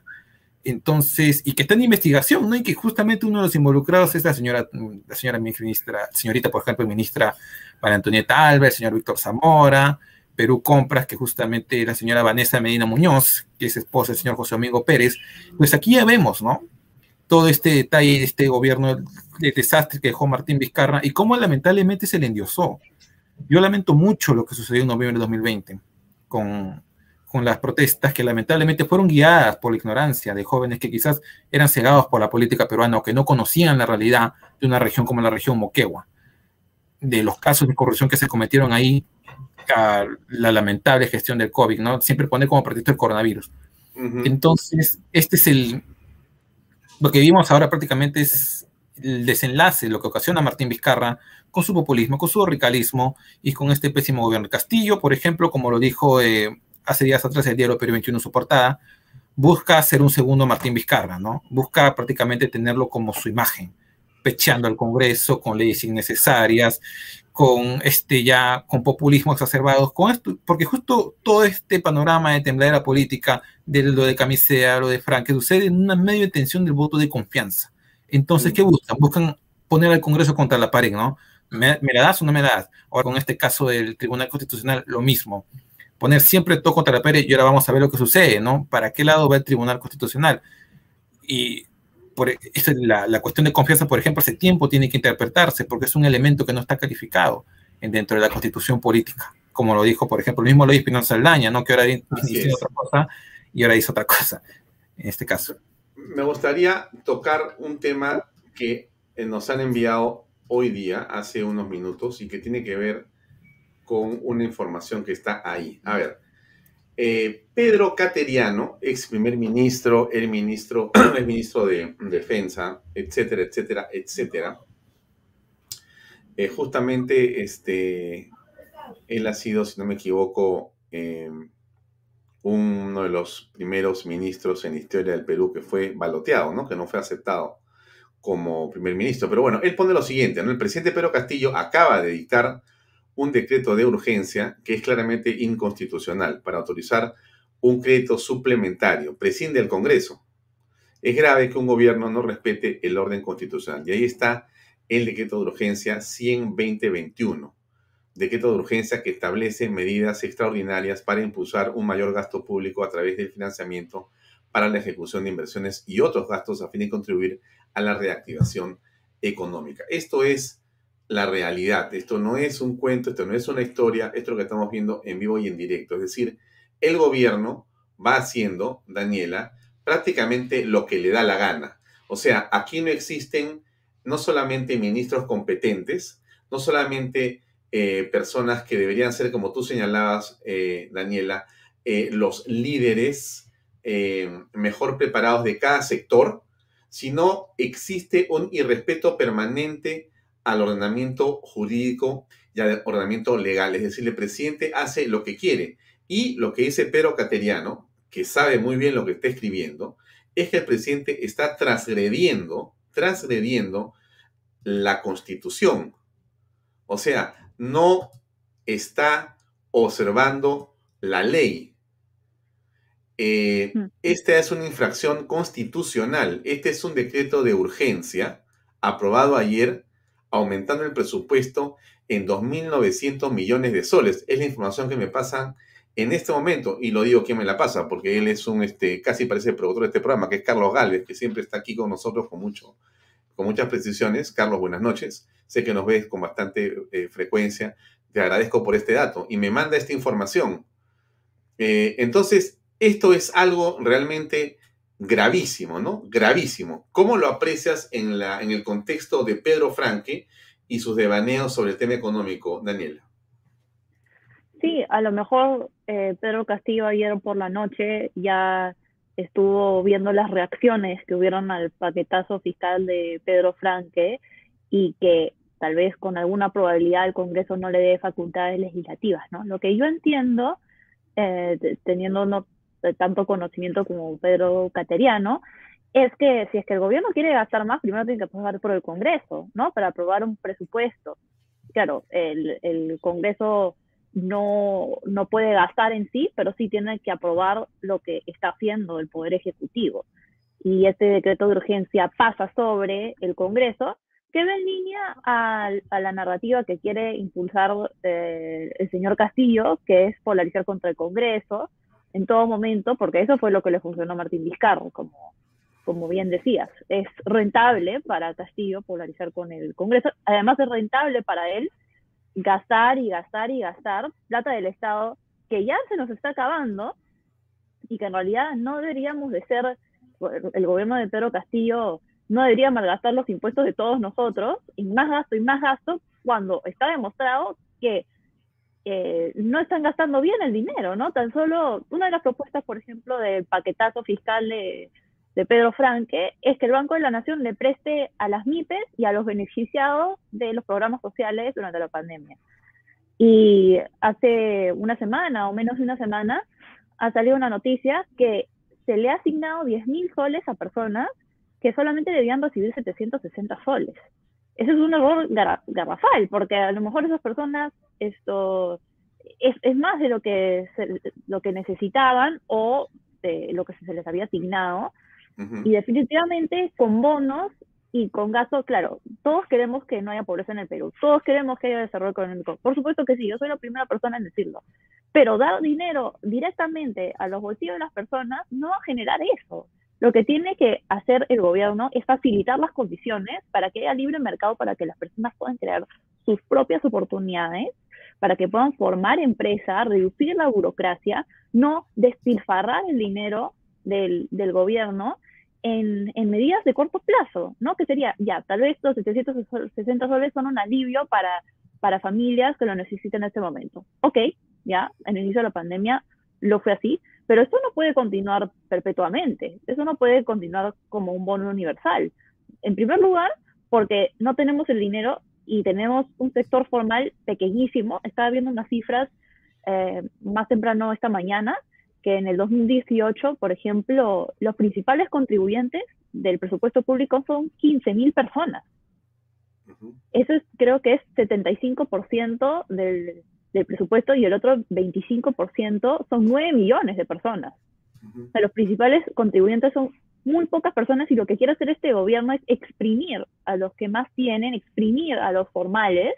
Entonces, y que está en investigación, ¿no? Y que justamente uno de los involucrados es la señora, la señora ministra, señorita, por ejemplo, ministra María Antonieta Alves, el señor Víctor Zamora, Perú Compras, que justamente la señora Vanessa Medina Muñoz, que es esposa del señor José Domingo Pérez, pues aquí ya vemos, ¿no? Todo este detalle de este gobierno de desastre que dejó Martín Vizcarra y cómo lamentablemente se le endiosó. Yo lamento mucho lo que sucedió en noviembre de 2020 con, con las protestas que lamentablemente fueron guiadas por la ignorancia de jóvenes que quizás eran cegados por la política peruana o que no conocían la realidad de una región como la región Moquegua, de los casos de corrupción que se cometieron ahí, la lamentable gestión del COVID, ¿no? Siempre pone como pretexto el coronavirus. Entonces, este es el, lo que vimos ahora prácticamente es el desenlace, lo que ocasiona Martín Vizcarra con su populismo, con su radicalismo y con este pésimo gobierno. Castillo, por ejemplo, como lo dijo eh, hace días atrás el diario Perú 21 en su portada, busca ser un segundo Martín Vizcarra, ¿no? Busca prácticamente tenerlo como su imagen, pecheando al Congreso con leyes innecesarias, con este ya con populismo exacerbados, con esto, porque justo todo este panorama de tembladera política, de lo de Camisea, lo de Frank, que sucede en una medio de tensión del voto de confianza. Entonces, ¿qué buscan? Buscan poner al Congreso contra la pared, ¿no? ¿Me, la das o no me la das? Ahora con este caso del Tribunal Constitucional, lo mismo. Poner siempre todo contra la pared y ahora vamos a ver lo que sucede, ¿no? ¿Para qué lado va el Tribunal Constitucional? Y por esto, la, la, cuestión de confianza, por ejemplo, hace tiempo tiene que interpretarse porque es un elemento que no está calificado dentro de la constitución política, como lo dijo, por ejemplo, el mismo Luis Espinosa Saldaña, ¿no? que ahora dice otra cosa y ahora dice otra cosa, en este caso. Me gustaría tocar un tema que eh, nos han enviado hoy día, hace unos minutos, y que tiene que ver con una información que está ahí. A ver, eh, Pedro Cateriano, ex primer ministro, el ministro, *clears throat* el ministro de Defensa, etcétera, etcétera, etcétera. Eh, justamente este, él ha sido, si no me equivoco, em, uno de los primeros ministros en la historia del Perú que fue baloteado, ¿no? que no fue aceptado como primer ministro. Pero bueno, él pone lo siguiente, ¿no? el presidente Pedro Castillo acaba de dictar un decreto de urgencia que es claramente inconstitucional para autorizar un crédito suplementario. Prescinde el Congreso. Es grave que un gobierno no respete el orden constitucional. Y ahí está el decreto de urgencia 100-2021. Decreto de urgencia que establece medidas extraordinarias para impulsar un mayor gasto público a través del financiamiento para la ejecución de inversiones y otros gastos a fin de contribuir a la reactivación económica. Esto es la realidad. Esto no es un cuento, esto no es una historia, esto es lo que estamos viendo en vivo y en directo. Es decir, el gobierno va haciendo, Daniela, prácticamente lo que le da la gana. O sea, aquí no existen no solamente ministros competentes, no solamente eh, personas que deberían ser, como tú señalabas, eh, Daniela, eh, los líderes mejor preparados de cada sector, sino existe un irrespeto permanente al ordenamiento jurídico y al ordenamiento legal. Es decir, el presidente hace lo que quiere. Y lo que dice Pedro Cateriano, que sabe muy bien lo que está escribiendo, es que el presidente está transgrediendo, transgrediendo la constitución. O sea, no está observando la ley. Eh, mm. esta es una infracción constitucional. Este es un decreto de urgencia aprobado ayer aumentando el presupuesto en 2.900 millones de soles. Es la información que me pasan en este momento, y lo digo que me la pasa, porque él es un, este, casi parece el productor de este programa, que es Carlos Galvez, que siempre está aquí con nosotros con, mucho, con muchas precisiones. Carlos, buenas noches. Sé que nos ves con bastante eh, frecuencia. Te agradezco por este dato. Y me manda esta información. Eh, entonces, esto es algo realmente gravísimo, ¿no? Gravísimo. ¿Cómo lo aprecias en, la, en el contexto de Pedro Franque y sus devaneos sobre el tema económico, Daniela? Sí, a lo mejor eh, Pedro Castillo ayer por la noche ya estuvo viendo las reacciones que hubieron al paquetazo fiscal de Pedro Franque y que tal vez con alguna probabilidad el Congreso no le dé facultades legislativas, ¿no? Lo que yo entiendo, eh, teniendo no, tanto conocimiento como Pedro Cateriano, es que si es que el gobierno quiere gastar más, primero tiene que pasar por el Congreso, ¿no? Para aprobar un presupuesto. Claro, el, el Congreso no, no puede gastar en sí, pero sí tiene que aprobar lo que está haciendo el Poder Ejecutivo. Y este decreto de urgencia pasa sobre el Congreso que va en línea a, la narrativa que quiere impulsar eh, el señor Castillo, que es polarizar contra el Congreso en todo momento, porque eso fue lo que le funcionó a Martín Vizcarro, como, como bien decías. Es rentable para Castillo polarizar con el Congreso, además es rentable para él gastar y gastar y gastar plata del Estado que ya se nos está acabando y que en realidad no deberíamos de ser, el gobierno de Pedro Castillo no debería malgastar los impuestos de todos nosotros, y más gasto y más gasto, cuando está demostrado que eh, no están gastando bien el dinero, ¿no? Tan solo una de las propuestas, por ejemplo, del paquetazo fiscal de, Pedro Franque es que el Banco de la Nación le preste a las MIPES y a los beneficiados de los programas sociales durante la pandemia. Y hace una semana o menos de una semana ha salido una noticia que se le ha asignado 10 mil soles a personas que solamente debían recibir 760 soles. Eso es un error garrafal, porque a lo mejor esas personas esto es, es más de lo que, lo que necesitaban o de lo que se les había asignado. Y definitivamente con bonos y con gastos, claro, todos queremos que no haya pobreza en el Perú, todos queremos que haya desarrollo económico. Por supuesto que sí, yo soy la primera persona en decirlo. Pero dar dinero directamente a los bolsillos de las personas no va a generar eso. Lo que tiene que hacer el gobierno es facilitar las condiciones para que haya libre mercado, para que las personas puedan crear sus propias oportunidades, para que puedan formar empresas, reducir la burocracia, no despilfarrar el dinero del, gobierno en, medidas de corto plazo, ¿no? Que sería, ya, tal vez los 760 soles son un alivio para, para familias que lo necesiten en este momento. Ok, ya, en el inicio de la pandemia lo fue así, pero esto no puede continuar perpetuamente, eso no puede continuar como un bono universal. En primer lugar, porque no tenemos el dinero y tenemos un sector formal pequeñísimo. Estaba viendo unas cifras eh, más temprano esta mañana, que en el 2018, por ejemplo, los principales contribuyentes del presupuesto público son 15.000 personas. Eso es, creo que es 75% del, del presupuesto y el otro 25% son 9 millones de personas. los principales contribuyentes son muy pocas personas y lo que quiere hacer este gobierno es exprimir a los que más tienen, exprimir a los formales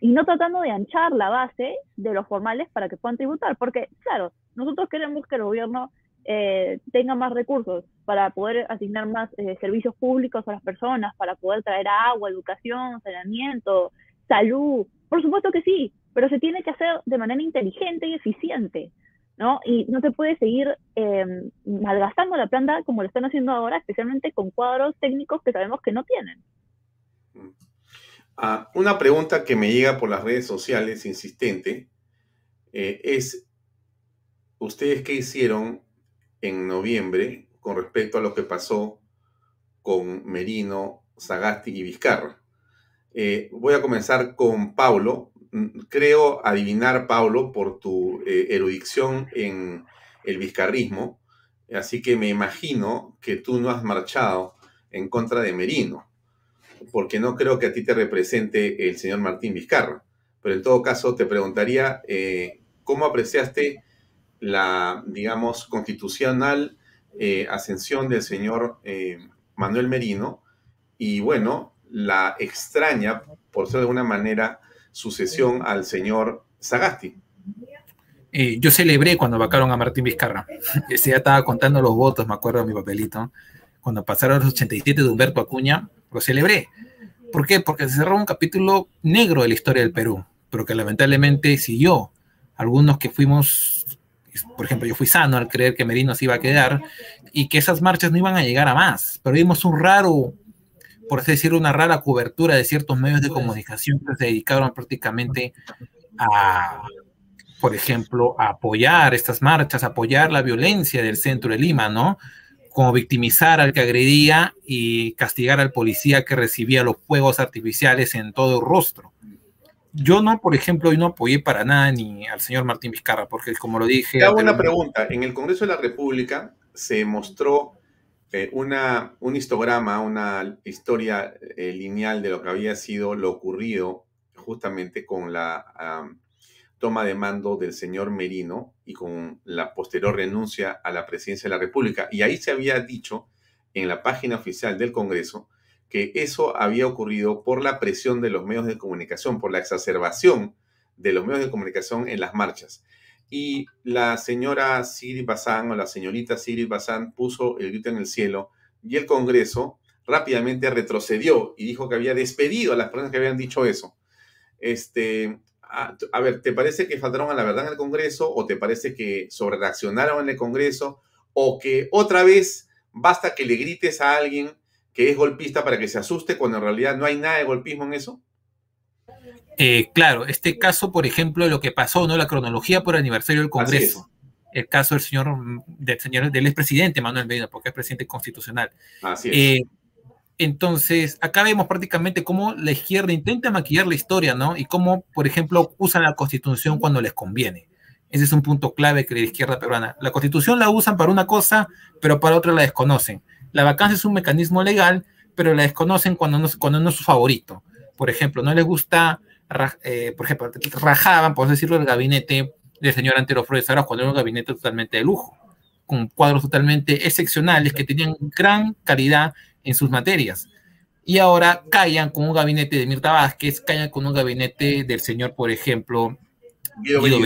y no tratando de anchar la base de los formales para que puedan tributar. Porque, claro, nosotros queremos que el gobierno eh, tenga más recursos para poder asignar más eh, servicios públicos a las personas, para poder traer agua, educación, saneamiento, salud. Por supuesto que sí, pero se tiene que hacer de manera inteligente y eficiente, ¿no? Y no se puede seguir em, malgastando la planta como lo están haciendo ahora, especialmente con cuadros técnicos que sabemos que no tienen. Ah, una pregunta que me llega por las redes sociales insistente eh, es, ¿ustedes qué hicieron en noviembre con respecto a lo que pasó con Merino, Sagasti y Vizcarra? Eh, voy a comenzar con Paulo. Mm, creo adivinar, Paulo, por tu eh, erudición en el vizcarrismo, así que me imagino que tú no has marchado en contra de Merino, porque no creo que a ti te represente el señor Martín Vizcarra. Pero en todo caso, te preguntaría, eh, ¿cómo apreciaste la, digamos, constitucional ascensión del señor Manuel Merino? Y bueno, la extraña, por ser de alguna manera, sucesión al señor Sagasti. Eh, yo celebré cuando vacaron a Martín Vizcarra. *laughs* Ese ya estaba contando los votos, me acuerdo de mi papelito. Cuando pasaron los 87 de Humberto Acuña, lo celebré. ¿Por qué? Porque se cerró un capítulo negro de la historia del Perú, pero que lamentablemente siguió. Algunos que fuimos, por ejemplo, yo fui sano al creer que Merino se iba a quedar y que esas marchas no iban a llegar a más, pero vimos un raro por así decirlo, una rara cobertura de ciertos medios de comunicación que se dedicaron prácticamente a, por ejemplo, a apoyar estas marchas, apoyar la violencia del centro de Lima, ¿no? Como victimizar al que agredía y castigar al policía que recibía los fuegos artificiales en todo el rostro. Yo no, por ejemplo, no apoyé para nada ni al señor Martín Vizcarra, porque como lo dije... Te hago una pregunta. En el Congreso de la República se mostró eh, una, un histograma, una historia eh, lineal de lo que había sido lo ocurrido justamente con la toma de mando del señor Merino y con la posterior renuncia a la presidencia de la República. Y ahí se había dicho en la página oficial del Congreso que eso había ocurrido por la presión de los medios de comunicación, por la exacerbación de los medios de comunicación en las marchas. Y la señora Siri Bazán o la señorita Siri Bazán puso el grito en el cielo y el Congreso rápidamente retrocedió y dijo que había despedido a las personas que habían dicho eso. Este, a, a ver, ¿te parece que faltaron a la verdad en el Congreso o te parece que sobrereaccionaron en el Congreso o que otra vez basta que le grites a alguien que es golpista para que se asuste cuando en realidad no hay nada de golpismo en eso? Eh, claro, este caso, por ejemplo, lo que pasó, ¿no? La cronología por aniversario del Congreso. El caso del señor, del señor, del expresidente Manuel Medina, porque es presidente constitucional. Así es. Eh, entonces, acá vemos prácticamente cómo la izquierda intenta maquillar la historia, ¿no? Y cómo, por ejemplo, usan la constitución cuando les conviene. Ese es un punto clave que la izquierda peruana. La constitución la usan para una cosa, pero para otra la desconocen. La vacancia es un mecanismo legal, pero la desconocen cuando no, cuando no es su favorito. Por ejemplo, no les gusta eh, por ejemplo, rajaban, por decirlo, el gabinete del señor Antero Flores cuando era un gabinete totalmente de lujo, con cuadros totalmente excepcionales que tenían gran calidad en sus materias. Y ahora callan con un gabinete de Mirta Vázquez, callan con un gabinete del señor, por ejemplo, Guido, Guido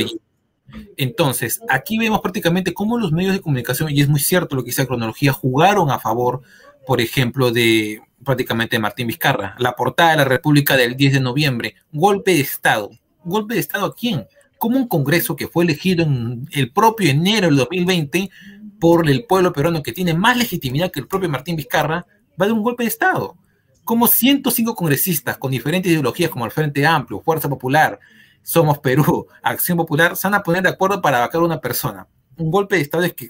Entonces, aquí vemos prácticamente cómo los medios de comunicación, y es muy cierto lo que dice la cronología, jugaron a favor, por ejemplo, de, prácticamente Martín Vizcarra. La portada de la República del 10 de noviembre, golpe de Estado. ¿Golpe de Estado a quién? Como un Congreso que fue elegido en el propio enero del 2020 por el pueblo peruano que tiene más legitimidad que el propio Martín Vizcarra, va de un golpe de Estado. Como 105 congresistas con diferentes ideologías como el Frente Amplio, Fuerza Popular, Somos Perú, Acción Popular, se van a poner de acuerdo para vacar a una persona. Un golpe de Estado es que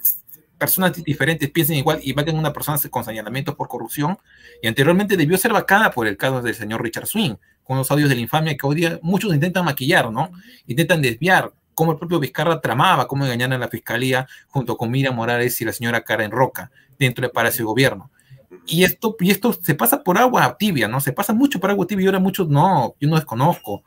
personas diferentes piensen igual y vayan una persona con señalamientos por corrupción. Y anteriormente debió ser vacada por el caso del señor Richard Swing, con los audios de la infamia que hoy día muchos intentan maquillar, ¿no? Intentan desviar cómo el propio Vizcarra tramaba, cómo engañar a la fiscalía junto con Miriam Morales y la señora Karen Roca dentro del Palacio de Gobierno. Y esto, y esto se pasa por agua tibia, ¿no? Se pasa mucho por agua tibia y ahora muchos no, yo no desconozco.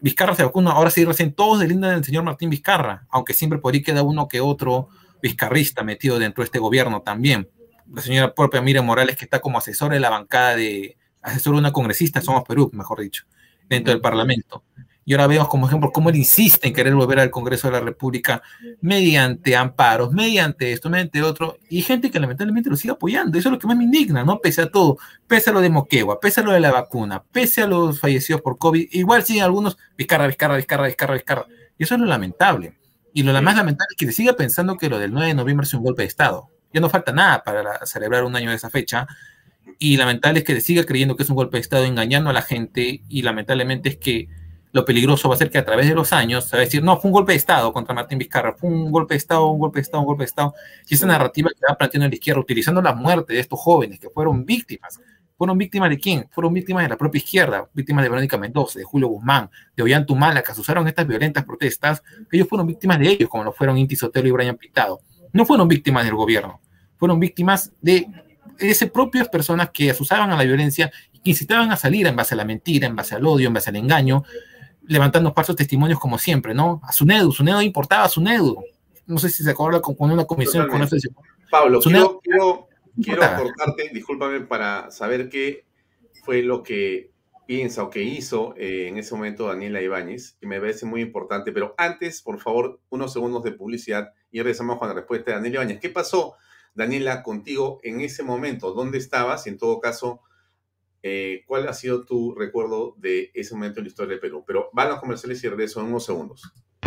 Vizcarra se vacuna, ahora sí recién todos delindan del señor Martín Vizcarra, aunque siempre por ahí queda uno que otro vizcarrista metido dentro de este gobierno también. La señora propia Miriam Morales, que está como asesora de la bancada de, asesor de una congresista, Somos Perú, mejor dicho, dentro del Parlamento. Y ahora vemos como ejemplo cómo él insiste en querer volver al Congreso de la República mediante amparos, mediante esto, mediante otro, y gente que lamentablemente lo sigue apoyando. Eso es lo que más me indigna, ¿no? Pese a todo, pese a lo de Moquegua, pese a lo de la vacuna, pese a los fallecidos por COVID, igual siguen algunos Vizcarra, Vizcarra, Vizcarra, Vizcarra, Vizcarra. Y eso es lo lamentable. Y lo más lamentable es que se siga pensando que lo del 9 de noviembre es un golpe de Estado. Ya no falta nada para celebrar un año de esa fecha. Y lamentable es que se siga creyendo que es un golpe de Estado, engañando a la gente. Y lamentablemente es que lo peligroso va a ser que a través de los años se va a decir, no, fue un golpe de Estado contra Martín Vizcarra, fue un golpe de Estado, un golpe de Estado, un golpe de Estado. Y esa narrativa que va planteando la izquierda, utilizando la muerte de estos jóvenes que fueron víctimas ¿Fueron víctimas de quién? Fueron víctimas de la propia izquierda, víctimas de Verónica Mendoza, de Julio Guzmán, de Ollantumala, que usaron estas violentas protestas, ellos fueron víctimas de ellos, como lo fueron Inti Sotelo y Brian Pitado. No fueron víctimas del gobierno, fueron víctimas de esas propias personas que asusaban a la violencia y que incitaban a salir en base a la mentira, en base al odio, en base al engaño, levantando falsos testimonios como siempre, ¿no? A Sunedu, Sunedu importaba a Sunedu. No sé si se acuerda con, una comisión con eso. Pablo, quiero, quiero cortarte, discúlpame, para saber qué fue lo que piensa o que hizo eh, en ese momento Daniela Ibáñez, que me parece muy importante. Pero antes, por favor, unos segundos de publicidad y regresamos con la respuesta de Daniela Ibáñez. ¿Qué pasó, Daniela, contigo en ese momento? ¿Dónde estabas? Y en todo caso, eh, ¿cuál ha sido tu recuerdo de ese momento en la historia de Perú? Pero van los comerciales y regreso en unos segundos.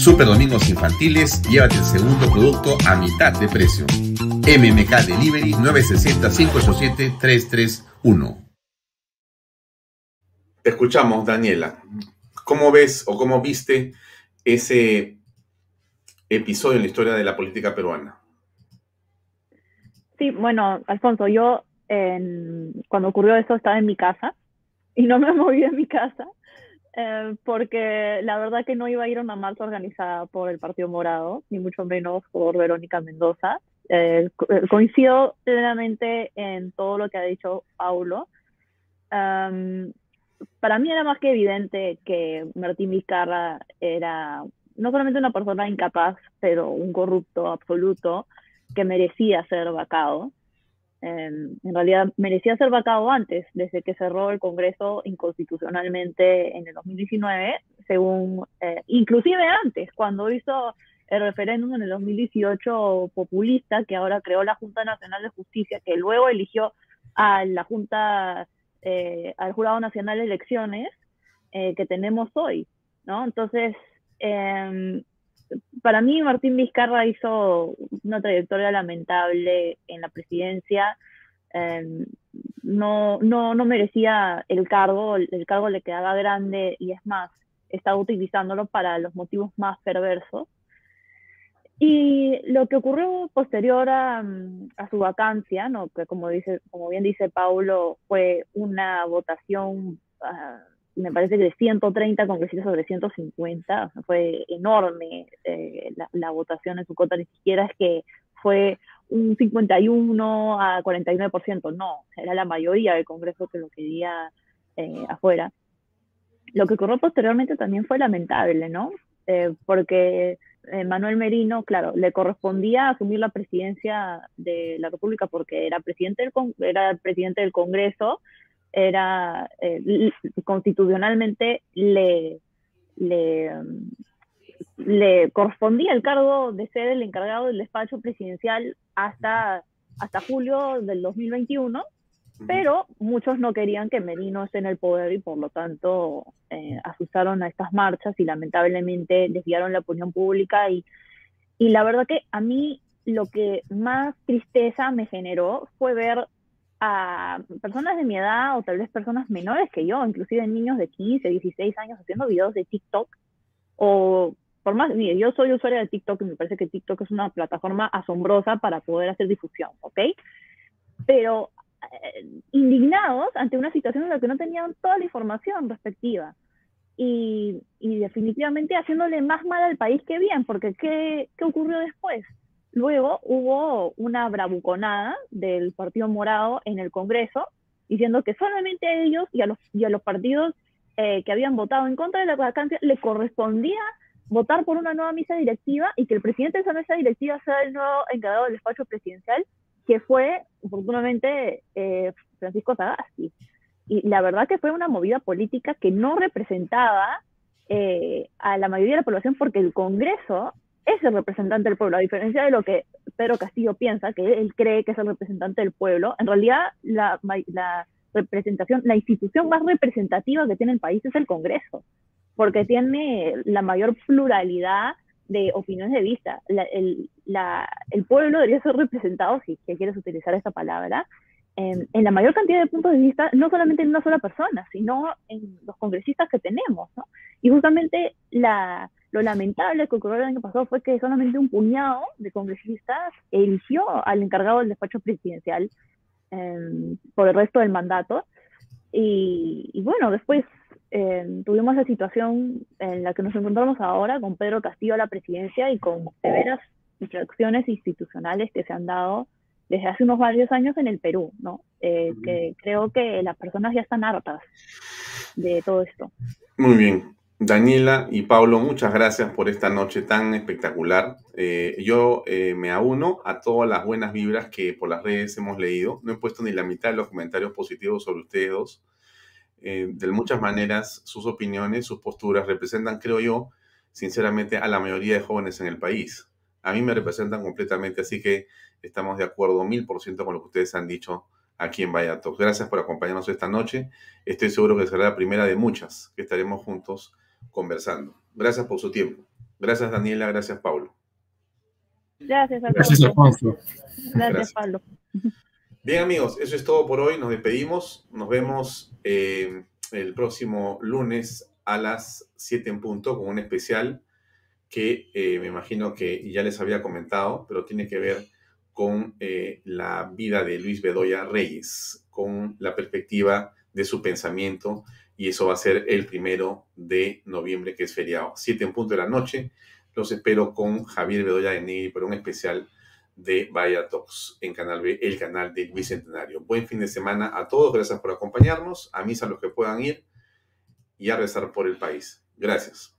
Super Domingos Infantiles, llévate el segundo producto a mitad de precio. MMK Delivery 960-587-331. Te escuchamos, Daniela. ¿Cómo ves o cómo viste ese episodio en la historia de la política peruana? Sí, bueno, Alfonso, yo cuando ocurrió eso estaba en mi casa y no me *laughs* moví de mi casa eh, porque la verdad que no iba a ir a una marcha organizada por el Partido Morado, ni mucho menos por Verónica Mendoza. Eh, eh, coincido plenamente en todo lo que ha dicho Paulo. para mí era más que evidente que Martín Vizcarra era no solamente una persona incapaz, pero un corrupto absoluto que merecía ser vacado. Em, en realidad merecía ser vacado antes, desde que cerró el Congreso inconstitucionalmente en el 2019, según, eh, inclusive antes, cuando hizo el referéndum en el 2018 populista, que ahora creó la Junta Nacional de Justicia, que luego eligió a la Junta, eh, al Jurado Nacional de Elecciones eh, que tenemos hoy, ¿no? Entonces, em, para mí Martín Vizcarra hizo una trayectoria lamentable en la presidencia. Em, no, no, no merecía el cargo, el cargo le quedaba grande y es más, estaba utilizándolo para los motivos más perversos. Y lo que ocurrió posterior a, su vacancia, ¿no? que como, dice, como bien dice Paulo, fue una votación ah, me parece que de 130 congresistas sobre 150, fue enorme eh, la, votación en su cota, ni siquiera es que fue un 51 a 49%, no, era la mayoría del Congreso que lo quería eh, afuera. Lo que ocurrió posteriormente también fue lamentable, ¿no? Eh, porque Manuel Merino, claro, le correspondía asumir la presidencia de la República porque era presidente del, era presidente del Congreso, era eh, constitucionalmente le, le, le, correspondía el cargo de ser el encargado del despacho presidencial hasta, hasta julio del 2021, pero muchos no querían que Merino esté en el poder y por lo tanto eh, asustaron a estas marchas y lamentablemente desviaron la opinión pública y, y la verdad que a mí lo que más tristeza me generó fue ver a personas de mi edad o tal vez personas menores que yo, inclusive niños de 15, 16 años haciendo videos de TikTok o por más, mire, yo soy usuaria de TikTok y me parece que TikTok es una plataforma asombrosa para poder hacer difusión, ¿ok? Pero eh, indignados ante una situación en la que no tenían toda la información respectiva y, y definitivamente haciéndole más mal al país que bien, porque ¿qué, qué ocurrió después? Luego hubo una bravuconada del Partido Morado en el Congreso diciendo que solamente a ellos y a los, y a los partidos eh, que habían votado en contra de la vacancia le correspondía votar por una nueva misa directiva y que el presidente de esa mesa directiva sea el nuevo encargado del despacho presidencial, que fue, oportunamente, eh, Francisco Sagasti. Y la verdad que fue una movida política que no representaba eh, a la mayoría de la población porque el Congreso es el representante del pueblo, a diferencia de lo que Pedro Castillo piensa, que él cree que es el representante del pueblo, en realidad la, representación, la institución más representativa que tiene el país es el Congreso, porque tiene la mayor pluralidad de opiniones de vista. el, pueblo debería ser representado, si quieres utilizar esta palabra, en, en, la mayor cantidad de puntos de vista, no solamente en una sola persona, sino en los congresistas que tenemos. ¿no? Y justamente la, lo lamentable que ocurrió el año pasado fue que solamente un puñado de congresistas eligió al encargado del despacho presidencial em, por el resto del mandato. Y, bueno, después em, tuvimos la situación en la que nos encontramos ahora con Pedro Castillo a la presidencia y con severas infracciones institucionales que se han dado desde hace unos varios años en el Perú, ¿no? Eh, que creo que las personas ya están hartas de todo esto. Muy bien. Daniela y Pablo, muchas gracias por esta noche tan espectacular. Eh, yo eh, me auno a todas las buenas vibras que por las redes hemos leído. No he puesto ni la mitad de los comentarios positivos sobre ustedes dos. Eh, de muchas maneras, sus opiniones, sus posturas representan, creo yo, sinceramente, a la mayoría de jóvenes en el país. A mí me representan completamente, así que estamos de acuerdo mil por ciento con lo que ustedes han dicho aquí en Vallatos. Gracias por acompañarnos esta noche. Estoy seguro que será la primera de muchas que estaremos juntos conversando. Gracias por su tiempo. Gracias, Daniela. Gracias, Pablo. Gracias, Alfonso. Gracias, Pablo. Bien, amigos, eso es todo por hoy. Nos despedimos. Nos vemos eh, el próximo lunes a las 7 en punto con un especial que eh, me imagino que ya les había comentado, pero tiene que ver con eh, la vida de Luis Bedoya Reyes, con la perspectiva de su pensamiento y eso va a ser el primero de noviembre, que es feriado. Siete en punto de la noche. Los espero con Javier Bedoya de Negri por un especial de Vaya Talks en Canal B, el canal del Bicentenario. Buen fin de semana a todos. Gracias por acompañarnos. A misa los que puedan ir y a rezar por el país. Gracias.